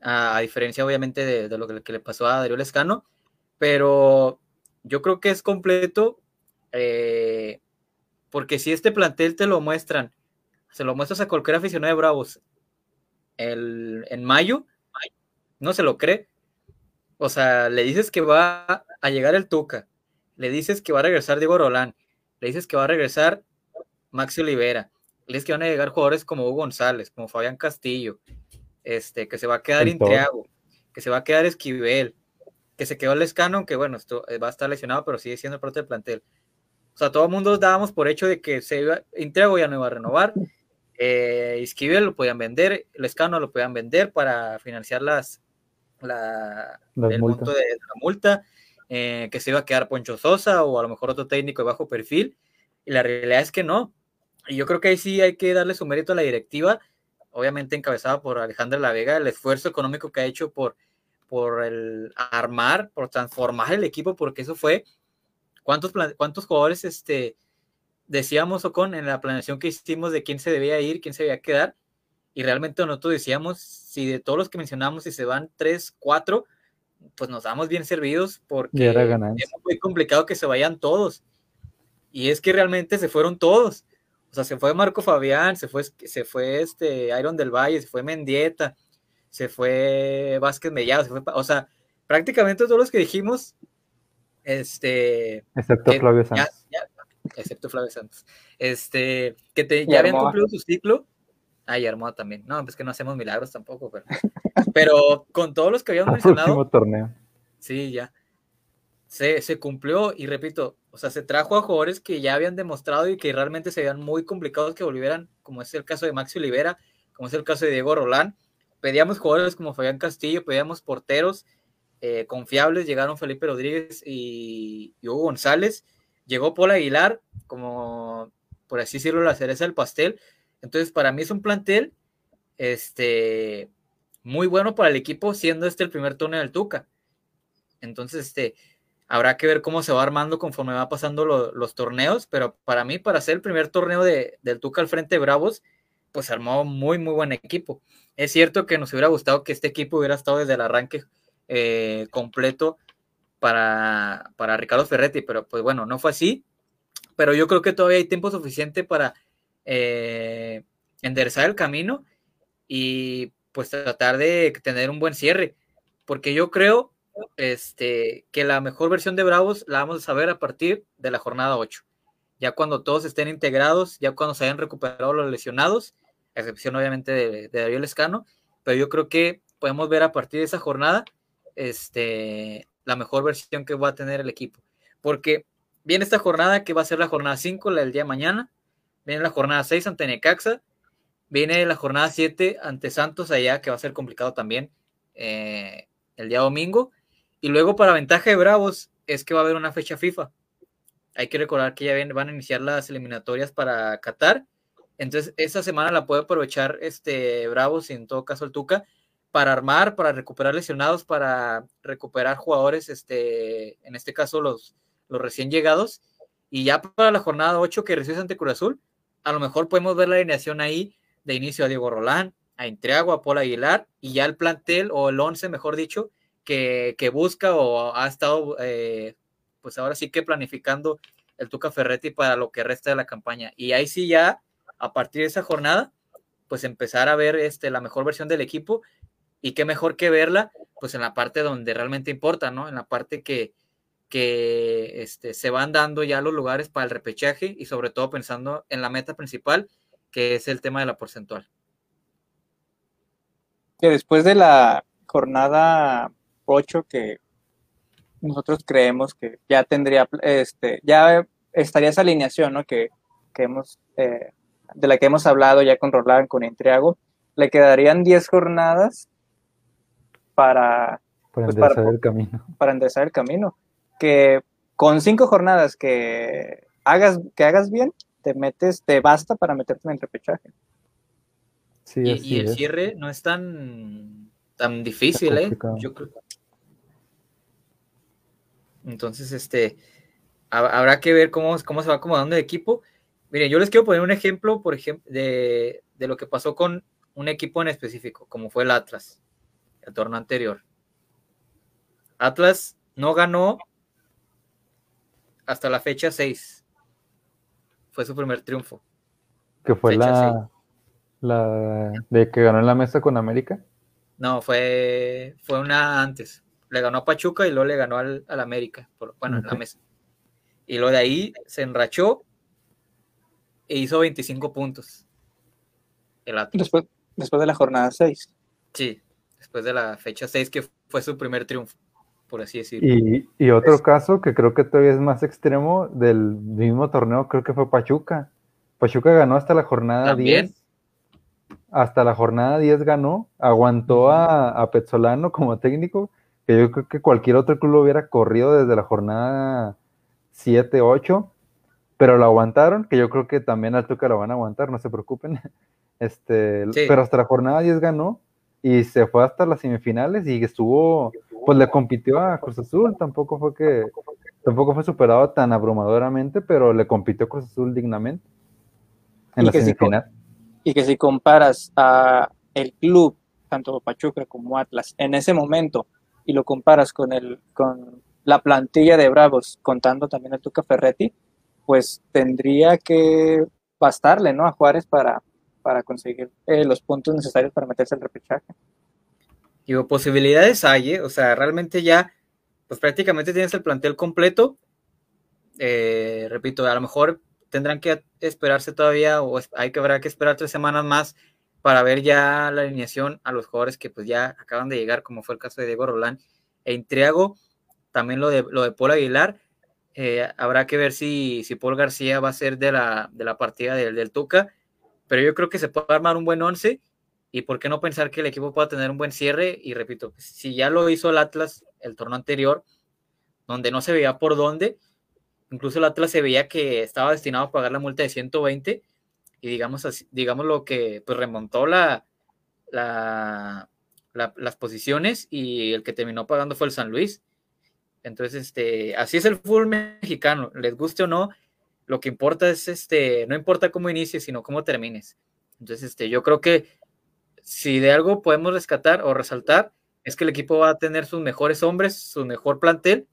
a, diferencia obviamente de, lo que, le pasó a Darío Lescano, pero yo creo que es completo eh, porque si este plantel te lo muestran, se lo muestras a cualquier aficionado de Bravos el, en mayo, no se lo cree. O sea, le dices que va a llegar el Tuca, le dices que va a regresar Diego Rolán, le dices que va a regresar Maxi Olivera, le dices que van a llegar jugadores como Hugo González, como Fabián Castillo, este, que se va a quedar Intriago, que se va a quedar Esquivel, que se quedó Lescano, aunque bueno, esto eh, va a estar lesionado, pero sigue siendo parte del plantel. O sea, todo el mundo dábamos por hecho de que se iba, Intriago ya no iba a renovar, eh, lo podían vender, Lescano lo podían vender para financiar las, la, el monto de, la multa, eh, que se iba a quedar Poncho Sosa o a lo mejor otro técnico de bajo perfil, y la realidad es que no. Y yo creo que ahí sí hay que darle su mérito a la directiva, obviamente encabezada por Alejandra La Vega, el esfuerzo económico que ha hecho por, por el armar, por transformar el equipo, porque eso fue ¿Cuántos, cuántos jugadores este, decíamos, Ocon, en la planeación que hicimos de quién se debía ir, quién se debía quedar? Y realmente nosotros decíamos, si de todos los que mencionamos, si se van tres, cuatro, pues nos damos bien servidos porque es muy complicado que se vayan todos. Y es que realmente se fueron todos. O sea, se fue Marco Fabián, se fue, se fue este Iron del Valle, se fue Mendieta, se fue Vázquez Mellado, se fue, o sea, prácticamente todos los que dijimos este. Excepto Flavio Santos. excepto Flavio Santos. Este, que te, ya habían cumplido su ciclo. Ah, y Armoa también. No, pues que no hacemos milagros tampoco, pero, pero con todos los que habíamos mencionado. torneo. Sí, ya. Se, se, cumplió y repito, o sea, se trajo a jugadores que ya habían demostrado y que realmente se veían muy complicados que volvieran, como es el caso de Maxi Olivera, como es el caso de Diego Rolán. Pedíamos jugadores como Fabián Castillo, pedíamos porteros eh, confiables, llegaron Felipe Rodríguez y, Hugo González, llegó Paul Aguilar, como por así decirlo, la cereza del pastel. Entonces, para mí es un plantel este, muy bueno para el equipo, siendo este el primer torneo del Tuca. Entonces, este, habrá que ver cómo se va armando conforme va pasando los torneos, pero para mí, para ser el primer torneo de, del Tuca al frente de Bravos, pues armó muy, muy buen equipo. Es cierto que nos hubiera gustado que este equipo hubiera estado desde el arranque eh, completo para, para Ricardo Ferretti, pero pues bueno, no fue así. Pero yo creo que todavía hay tiempo suficiente para eh, enderezar el camino y pues tratar de tener un buen cierre, porque yo creo este, que la mejor versión de Bravos la vamos a saber a partir de la jornada 8, ya cuando todos estén integrados, ya cuando se hayan recuperado los lesionados, excepción obviamente de, de Darío Lescano, pero yo creo que podemos ver a partir de esa jornada este, la mejor versión que va a tener el equipo. Porque viene esta jornada que va a ser la jornada 5, la del día de mañana, viene la jornada 6 ante Necaxa, viene la jornada 7 ante Santos allá, que va a ser complicado también eh, el día domingo. Y luego para ventaja de Bravos es que va a haber una fecha FIFA. Hay que recordar que ya van a iniciar las eliminatorias para Qatar. Entonces, esa semana la puede aprovechar este Bravos y en todo caso el Tuca para armar, para recuperar lesionados, para recuperar jugadores, este, en este caso los, los recién llegados. Y ya para la jornada 8 que recibe ante Cruz Azul, a lo mejor podemos ver la alineación ahí de inicio a Diego Rolán, a Intriago, a Paul Aguilar y ya el plantel o el 11, mejor dicho, que, busca o ha estado, eh, pues ahora sí que planificando el Tuca Ferretti para lo que resta de la campaña. Y ahí sí ya, a partir de esa jornada, pues empezar a ver este, la mejor versión del equipo y qué mejor que verla, pues en la parte donde realmente importa, ¿no? En la parte que, que este, se van dando ya los lugares para el repechaje y sobre todo pensando en la meta principal, que es el tema de la porcentual. Que después de la jornada 8 que nosotros creemos que ya tendría, este, ya estaría esa alineación, ¿no? Que, que hemos, eh, de la que hemos hablado ya con Roland, con Intriago, le quedarían 10 jornadas para, para pues, enderezar el camino. Para enderezar el camino. Que con cinco jornadas que hagas, que hagas bien, te metes, te basta para meterte en el repechaje. Sí, y, y, el cierre no es tan, tan difícil, ¿eh? Yo creo. Entonces, este, habrá que ver cómo, cómo se va acomodando el equipo. Miren, yo les quiero poner un ejemplo, por ejemplo, de, de lo que pasó con un equipo en específico, como fue el Atlas, el torneo anterior. Atlas no ganó hasta la fecha 6. Fue su primer triunfo. ¿Que fue la, la de que ganó en la mesa con América? No, fue, fue una antes. Le ganó a Pachuca y luego le ganó al, América, por, bueno, en la mesa. Y lo de ahí se enrachó e hizo 25 puntos. El Después, después de la jornada 6. Sí, después de la fecha 6 que fue su primer triunfo por así decirlo. Y, otro caso que creo que todavía es más extremo del mismo torneo, creo que fue Pachuca. Pachuca ganó hasta la jornada 10. Hasta la jornada 10 ganó, aguantó a, a Petzolano como técnico, que yo creo que cualquier otro club lo hubiera corrido desde la jornada 7, 8, pero lo aguantaron, que yo creo que también al Tuca lo van a aguantar, no se preocupen. Este, Pero hasta la jornada 10 ganó y se fue hasta las semifinales y estuvo pues le compitió a Cruz Azul, tampoco fue que, tampoco fue superado tan abrumadoramente, pero le compitió Cruz Azul dignamente en la semifinal. y que si comparas a el club, tanto Pachuca como Atlas, en ese momento, y lo comparas con el, con la plantilla de Bravos, contando también a Tuca Ferretti, pues tendría que bastarle, ¿no? A Juárez para, para conseguir eh, los puntos necesarios para meterse al repechaje. Digo, posibilidades hay, ¿eh? o sea, realmente ya, pues prácticamente tienes el plantel completo. Eh, repito, a lo mejor tendrán que esperarse todavía o hay que habrá que esperar tres semanas más para ver ya la alineación a los jugadores que pues ya acaban de llegar, como fue el caso de Diego Rolán e Intriago, también lo de, lo de Paul Aguilar. Eh, habrá que ver si, si Paul García va a ser de la, de la partida del, del Tuca, pero yo creo que se puede armar un buen once y por qué no pensar que el equipo pueda tener un buen cierre. Y repito, si ya lo hizo el Atlas el torneo anterior, donde no se veía por dónde, incluso el Atlas se veía que estaba destinado a pagar la multa de 120 y digamos, digamos lo que pues remontó la, la, las posiciones y el que terminó pagando fue el San Luis. Entonces, este, así es el fútbol mexicano, les guste o no, lo que importa es, este, no importa cómo inicies, sino cómo termines. Entonces, este, yo creo que si de algo podemos rescatar o resaltar, es que el equipo va a tener sus mejores hombres, su mejor plantel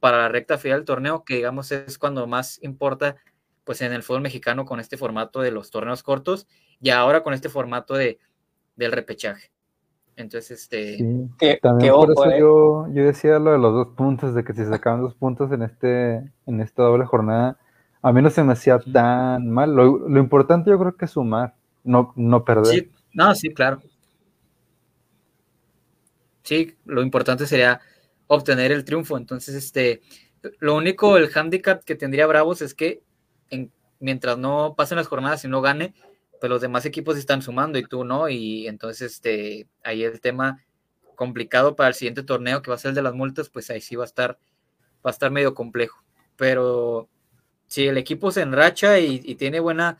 para la recta final del torneo, que digamos es cuando más importa pues en el fútbol mexicano con este formato de los torneos cortos y ahora con este formato de, del repechaje. Entonces, este... también por eso eh. yo, yo, decía lo de los dos puntos, de que si sacaban dos puntos en, este, en esta doble jornada, a mí no se me hacía tan mal. Lo, lo importante yo creo que es sumar, no, no perder. No, sí, claro. Sí, lo importante sería obtener el triunfo. Entonces, este, lo único, el handicap que tendría Bravos es que mientras no pasen las jornadas y no gane, pues los demás equipos están sumando y tú no. Y entonces, este, ahí el tema complicado para el siguiente torneo que va a ser el de las multas, pues ahí sí va a estar, va a estar medio complejo. Pero si el equipo se enracha y, tiene buena,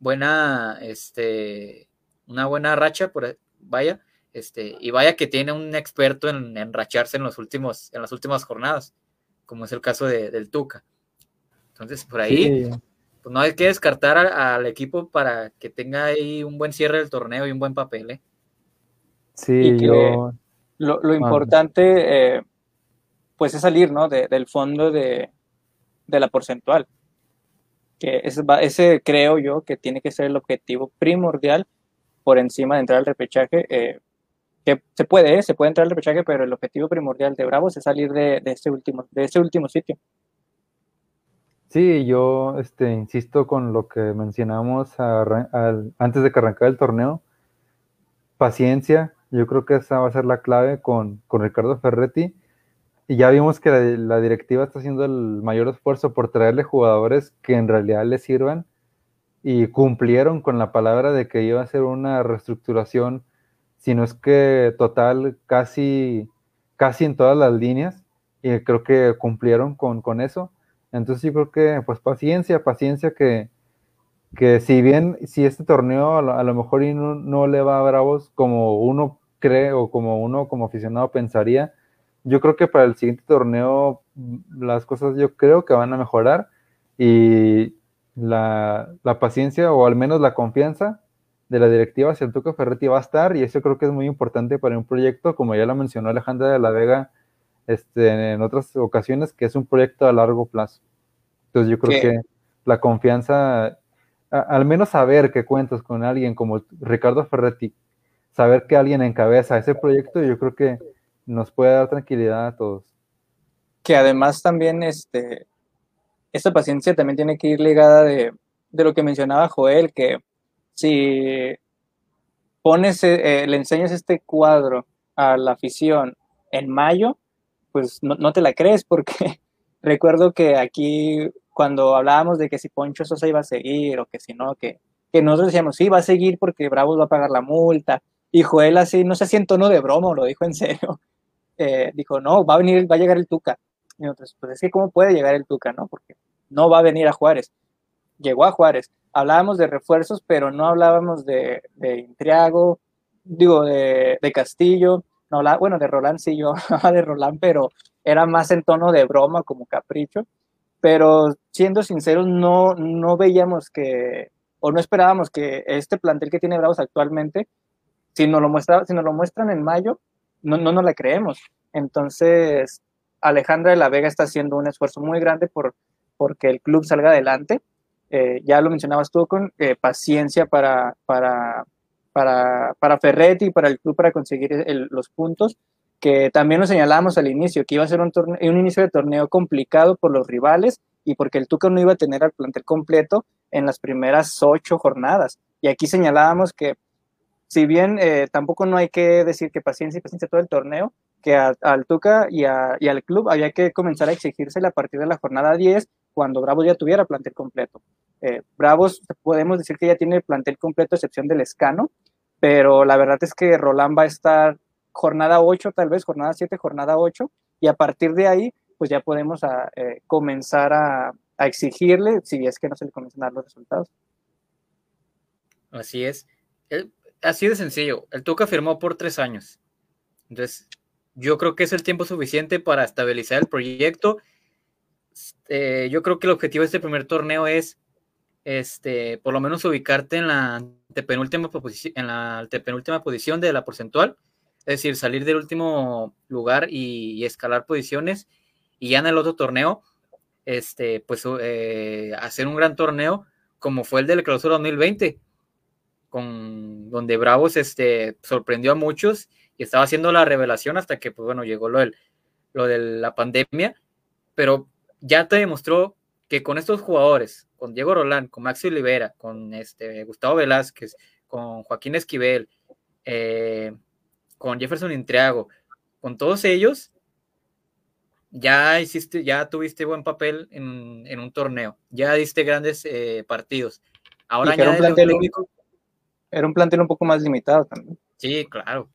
buena, este, una buena racha, por, vaya, este, y vaya que tiene un experto en enracharse en los últimos, en las últimas jornadas, como es el caso de, del Tuca. Entonces, por ahí, pues no hay que descartar al equipo para que tenga ahí un buen cierre del torneo y un buen papel, ¿eh? Sí, yo... lo, lo, importante, eh, pues es salir, ¿no? del fondo de, de la porcentual. Que ese, ese creo yo que tiene que ser el objetivo primordial por encima de entrar al repechaje, eh, que se puede, ¿eh? se puede entrar al repechaje, pero el objetivo primordial de Bravos es salir de, de, este, último, de este último sitio. Sí, yo este, insisto con lo que mencionamos antes de que arrancara el torneo. Paciencia, yo creo que esa va a ser la clave con, Ricardo Ferretti. Y ya vimos que la, directiva está haciendo el mayor esfuerzo por traerle jugadores que en realidad le sirvan y cumplieron con la palabra de que iba a ser una reestructuración, si no es que total, casi, casi en todas las líneas. Y creo que cumplieron con eso entonces yo creo que pues paciencia, paciencia que, que si bien si este torneo a lo, mejor no, no, le va a Bravos como uno cree o como uno como aficionado pensaría, yo creo que para el siguiente torneo mm, las cosas yo creo que van a mejorar y la, la paciencia o al menos la confianza de la directiva hacia el Tuca Ferretti va a estar y eso creo que es muy importante para un proyecto, como ya lo mencionó Alejandra de la Vega este, en otras ocasiones, que es un proyecto a largo plazo. Entonces yo creo que la confianza, al menos saber que cuentas con alguien como Ricardo Ferretti, saber que alguien encabeza ese proyecto, yo creo que nos puede dar tranquilidad a todos. Que además también este, esta paciencia también tiene que ir ligada de, de lo que mencionaba Joel, que si pones, eh, le enseñas este cuadro a la afición en mayo, pues no, te la crees porque recuerdo que aquí cuando hablábamos de que si Poncho Sosa iba a seguir o que si no, que, que nosotros decíamos, sí, va a seguir porque Bravos va a pagar la multa. Y Joel así, no sé si en tono de broma lo dijo en serio, eh, dijo, no, va a venir, va a llegar el Tuca. Y nosotros, pues es que cómo puede llegar el Tuca, ¿no? Porque no va a venir a Juárez. Llegó a Juárez. Hablábamos de refuerzos, pero no hablábamos de, de Intriago, digo, de, de Castillo, no bueno, de Roland sí, yo hablaba de Roland, pero era más en tono de broma, como capricho. Pero siendo sinceros, no, no veíamos que, o no esperábamos que este plantel que tiene Bravos actualmente, si nos lo, muestra, si nos lo muestran en mayo, no, no nos la creemos. Entonces, Alejandra de la Vega está haciendo un esfuerzo muy grande por porque el club salga adelante. Eh, ya lo mencionabas tú con eh, paciencia para, para para, para Ferretti y para el club para conseguir los puntos, que también lo señalábamos al inicio, que iba a ser un, un inicio de torneo complicado por los rivales y porque el Tuca no iba a tener al plantel completo en las primeras ocho jornadas. Y aquí señalábamos que, si bien eh, tampoco no hay que decir que paciencia y paciencia todo el torneo, que al Tuca y, y, al club había que comenzar a exigirse a partir de la jornada 10, cuando Bravos ya tuviera plantel completo. Eh, Bravos, podemos decir que ya tiene plantel completo, excepción del Escano, pero la verdad es que Roland va a estar jornada 8, tal vez, jornada 7, jornada 8, y a partir de ahí, pues ya podemos ah, eh, comenzar a, a, exigirle, si es que no se le comienzan a dar los resultados. Así es. así de sencillo. El Tuca firmó por tres años. Entonces, yo creo que es el tiempo suficiente para estabilizar el proyecto. Eh, yo creo que el objetivo de este primer torneo es este, por lo menos ubicarte en la penúltima en la posición de la porcentual, es decir, salir del último lugar y, escalar posiciones, y ya en el otro torneo, este, pues eh, hacer un gran torneo como fue el de la clausura 2020, con, donde Bravos este, sorprendió a muchos y estaba haciendo la revelación hasta que, pues bueno, llegó lo, del, lo de la pandemia, pero ya te demostró que con estos jugadores, con Diego Roland, con Maxi Olivera, con este, Gustavo Velázquez, con Joaquín Esquivel, eh, con Jefferson Intriago, con todos ellos, ya hiciste, ya tuviste buen papel en, un torneo, ya diste grandes eh, partidos. Ahora era un, plantel, era un plantel un poco más limitado también. Sí, claro.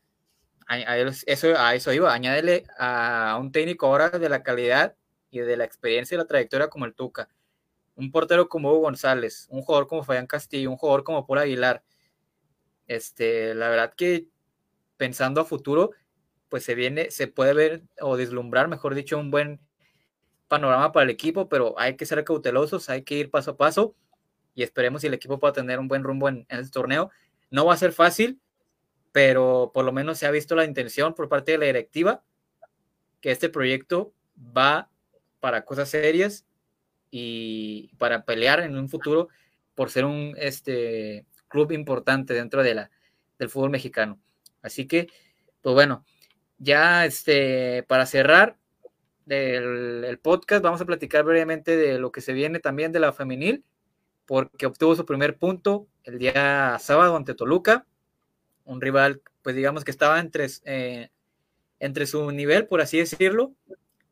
A, eso, a eso iba, añádele a un técnico ahora de la calidad de la experiencia y la trayectoria como el Tuca. Un portero como Hugo González, un jugador como Fabián Castillo, un jugador como Paul Aguilar. Este, la verdad que pensando a futuro, pues se viene, se puede ver o deslumbrar, mejor dicho, un buen panorama para el equipo, pero hay que ser cautelosos, hay que ir paso a paso y esperemos si el equipo pueda tener un buen rumbo en, en el torneo. No va a ser fácil, pero por lo menos se ha visto la intención por parte de la directiva que este proyecto va para cosas serias y para pelear en un futuro por ser un este, club importante dentro de la, del fútbol mexicano. Así que, pues bueno, ya este, para cerrar el podcast, vamos a platicar brevemente de lo que se viene también de la femenil, porque obtuvo su primer punto el día sábado ante Toluca, un rival, pues digamos que estaba entre, eh, entre su nivel, por así decirlo,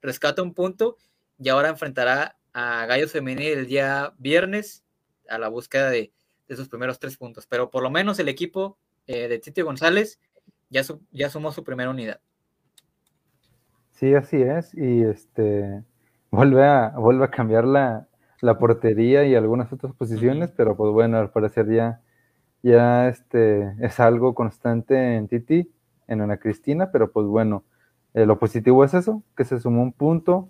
rescata un punto y ahora enfrentará a Gallos Femenil el día viernes a la búsqueda de, sus primeros tres puntos. Pero por lo menos el equipo eh, de Titi González ya, ya sumó su primera unidad. Sí, así es. Y este vuelve a, vuelve a cambiar la, portería y algunas otras posiciones, pero pues bueno, al parecer ya, ya este, es algo constante en Titi, en Ana Cristina, pero pues bueno, eh, lo positivo es eso, que se sumó un punto,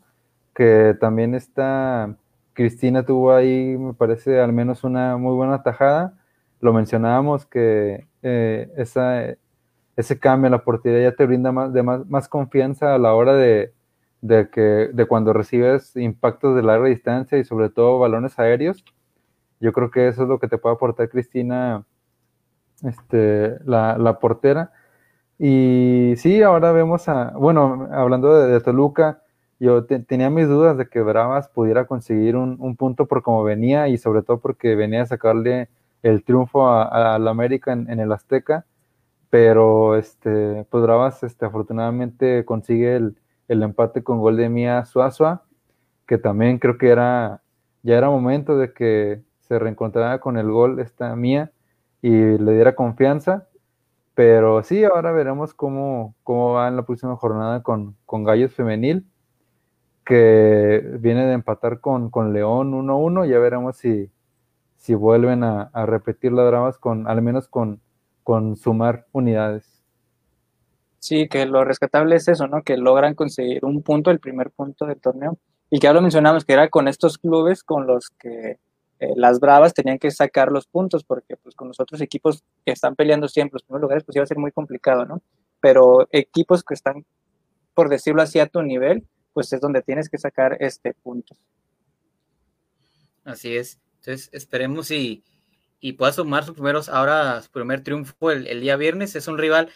que también está, Cristina tuvo ahí, me parece, al menos una muy buena tajada. Lo mencionábamos que eh, esa, ese cambio en la portería ya te brinda más, de más, confianza a la hora de, que, de cuando recibes impactos de larga distancia y sobre todo balones aéreos. Yo creo que eso es lo que te puede aportar Cristina, este, la, portera. Y sí, ahora vemos a, bueno, hablando de, Toluca, yo tenía mis dudas de que Bravas pudiera conseguir un, punto por como venía y sobre todo porque venía a sacarle el triunfo a, la América en, el Azteca. Pero este, pues Bravas este, afortunadamente consigue el, empate con gol de Mía Suazua, que también creo que era, ya era momento de que se reencontrara con el gol esta Mía y le diera confianza, pero sí, ahora veremos cómo, cómo va en la próxima jornada con, con Gallos Femenil, que viene de empatar con, con León 1-1, ya veremos si, si vuelven a, repetir las dramas con, al menos con con sumar unidades. Sí, que lo rescatable es eso, ¿no? Que logran conseguir un punto, el primer punto del torneo. Y que ya lo mencionamos, que era con estos clubes con los que eh, las Bravas tenían que sacar los puntos, porque pues con los otros equipos que están peleando siempre los primeros lugares, pues iba a ser muy complicado, ¿no? Pero equipos que están, por decirlo así, a tu nivel, pues es donde tienes que sacar este punto. Así es. Entonces, esperemos y y pueda sumar sus primeros, ahora su primer triunfo el, día viernes. Es un rival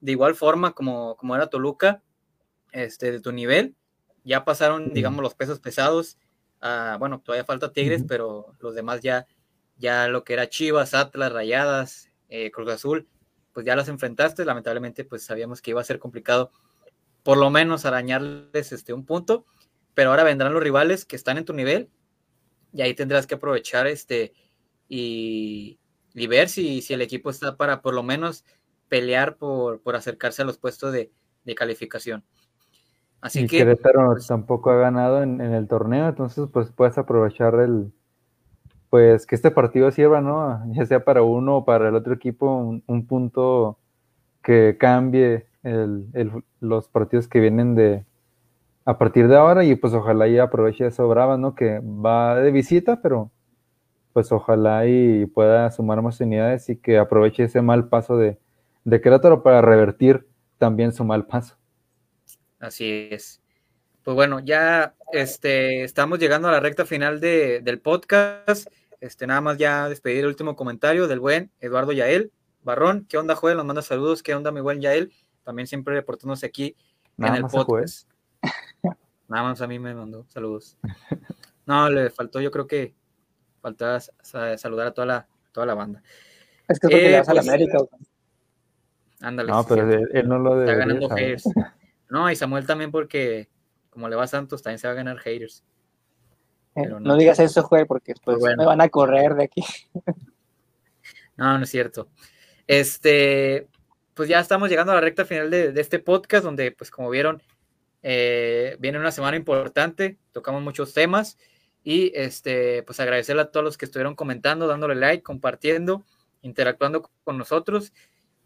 de igual forma como, como era Toluca, este, de tu nivel. Ya pasaron, digamos, los pesos pesados. bueno, todavía falta Tigres, pero los demás ya, ya lo que era Chivas, Atlas, Rayadas, eh, Cruz Azul, pues ya las enfrentaste. Lamentablemente, pues sabíamos que iba a ser complicado por lo menos arañarles este, un punto, pero ahora vendrán los rivales que están en tu nivel y ahí tendrás que aprovechar este, y, ver si, si, el equipo está para por lo menos pelear por, por acercarse a los puestos de, de calificación. Así y que Querétaro pues tampoco ha ganado en, en, el torneo, entonces pues puedes aprovechar el pues que este partido sirva, ¿no? Ya sea para uno o para el otro equipo, un, punto que cambie el, los partidos que vienen de a partir de ahora y pues ojalá ya aproveche eso Brava, ¿no? Que va de visita, pero pues ojalá y pueda sumar más unidades y que aproveche ese mal paso de, de Querétaro para revertir también su mal paso. Así es. Pues bueno, ya este, estamos llegando a la recta final de, del podcast. Este, nada más ya despedir el último comentario del buen Eduardo Yael Barrón. ¿Qué onda, Joel? Nos manda saludos. ¿Qué onda, mi buen Yael? También siempre reportándose aquí en el podcast. Nada más a mí me mandó saludos. No, le faltó, yo creo que faltaba saludar a toda la, toda la banda. Es que es porque eh, le vas a la pues, América. Ándale. No, pero él, no lo Está ganando haters. No, y Samuel también porque como le va a Santos, también se va a ganar haters. Eh, no, digas eso, juez, porque después me van a correr de aquí. No, no es cierto. Este, pues ya estamos llegando a la recta final de, este podcast, donde, pues como vieron, eh, viene una semana importante, tocamos muchos temas. Y este, pues agradecerle a todos los que estuvieron comentando, dándole like, compartiendo, interactuando con nosotros.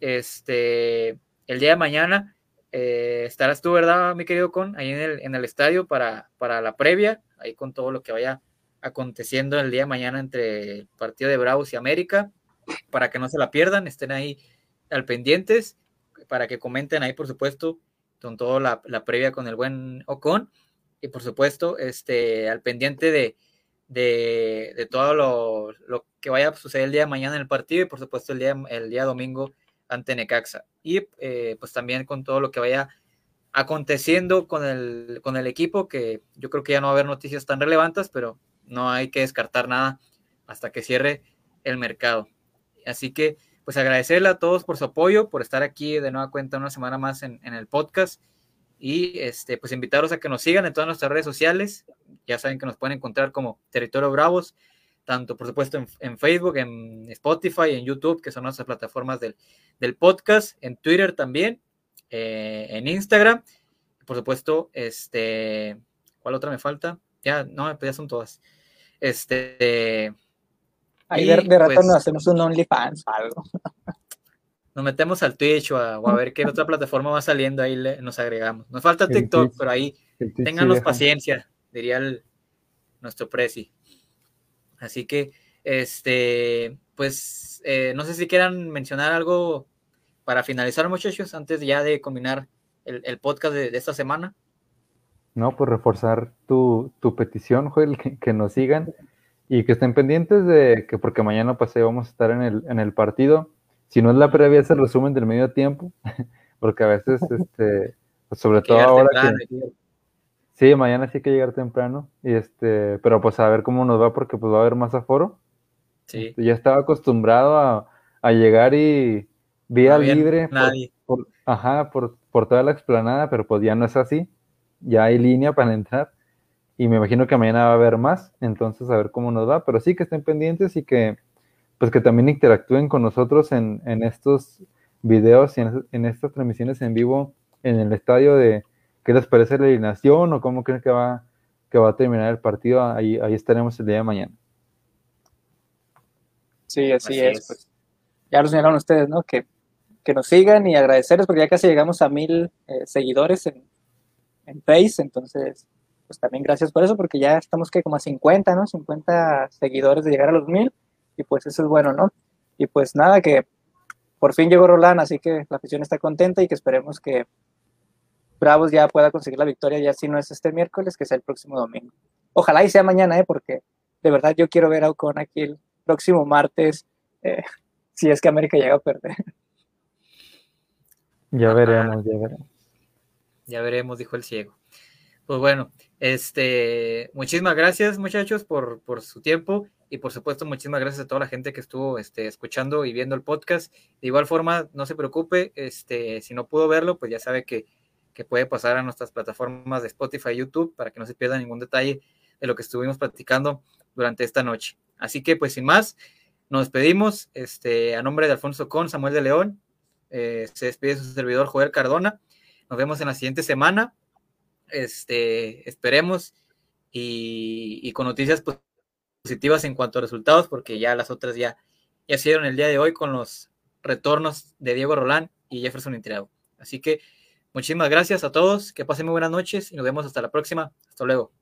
Este, el día de mañana eh, estarás tú, ¿verdad, mi querido Con? Ahí en el, en el estadio para, para la previa, ahí con todo lo que vaya aconteciendo el día de mañana entre el partido de Bravos y América, para que no se la pierdan, estén ahí al pendientes, para que comenten ahí, por supuesto, con toda la, previa con el buen Ocon y por supuesto, este, al pendiente de, de, todo lo, que vaya a suceder el día de mañana en el partido y por supuesto el día, el día domingo ante Necaxa. Y eh, pues también con todo lo que vaya aconteciendo con el, con el equipo, que yo creo que ya no va a haber noticias tan relevantes, pero no hay que descartar nada hasta que cierre el mercado. Así que, pues agradecerle a todos por su apoyo, por estar aquí de nueva cuenta una semana más en, el podcast y este, pues invitaros a que nos sigan en todas nuestras redes sociales. Ya saben que nos pueden encontrar como Territorio Bravos, tanto por supuesto en, Facebook, en Spotify, en YouTube, que son nuestras plataformas del, del podcast, en Twitter también, eh, en Instagram. Por supuesto, este, ¿cuál otra me falta? Ya, no, pues ya son todas. Este. Ahí de, rato pues nos hacemos un OnlyFans o algo. Nos metemos al Twitch o a, ver qué otra plataforma va saliendo, ahí nos agregamos. Nos falta TikTok, pero ahí ténganos paciencia, diría el, nuestro Prezi. Así que, este, pues, eh, no sé si quieran mencionar algo para finalizar, muchachos, antes ya de combinar el, podcast de, esta semana. No, pues reforzar tu, petición, Joel, que, nos sigan y que estén pendientes de que, porque mañana pasé vamos a estar en el, en el partido. Si no es la previa, es el resumen del medio tiempo, porque a veces, este, pues sobre todo ahora que, Sí, mañana sí hay que llegar temprano, y este, pero pues a ver cómo nos va, porque pues va a haber más aforo. Sí. Este, ya estaba acostumbrado a, a llegar y vía libre. Por, ajá, por, por toda la explanada, pero pues ya no es así. Ya hay línea para entrar. Y me imagino que mañana va a haber más, entonces a ver cómo nos va. Pero sí que estén pendientes y que pues que también interactúen con nosotros en, en estos videos y en, en, estas transmisiones en vivo en el estadio de qué les parece la alineación o cómo creen que va, que va a terminar el partido. Ahí, ahí estaremos el día de mañana. Sí, así, es. Pues. ya lo señalaron ustedes, ¿no? Que que nos sigan y agradecerles porque ya casi llegamos a mil eh, seguidores en, en Face, entonces pues también gracias por eso porque ya estamos que como a 50, ¿no? 50 seguidores de llegar a los mil y pues eso es bueno, ¿no? Y pues nada, que por fin llegó Roland, así que la afición está contenta y que esperemos que Bravos ya pueda conseguir la victoria, ya si no es este miércoles, que sea el próximo domingo. Ojalá y sea mañana, ¿eh? Porque de verdad yo quiero ver a Ocon aquí el próximo martes, eh, si es que América llega a perder. Ya veremos, ya veremos. Ya veremos, dijo el ciego. Pues bueno, este, muchísimas gracias muchachos por, por su tiempo y por supuesto muchísimas gracias a toda la gente que estuvo este, escuchando y viendo el podcast. De igual forma, no se preocupe, este, si no pudo verlo, pues ya sabe que, que puede pasar a nuestras plataformas de Spotify YouTube para que no se pierda ningún detalle de lo que estuvimos platicando durante esta noche. Así que pues sin más, nos despedimos este, a nombre de Alfonso Con, Samuel de León eh, se despide su servidor Joel Cardona. Nos vemos en la siguiente semana. Este, esperemos y, con noticias positivas en cuanto a resultados, porque ya las otras ya, ya se dieron el día de hoy con los retornos de Diego Rolán y Jefferson Intriago. Así que muchísimas gracias a todos, que pasen muy buenas noches y nos vemos hasta la próxima. Hasta luego.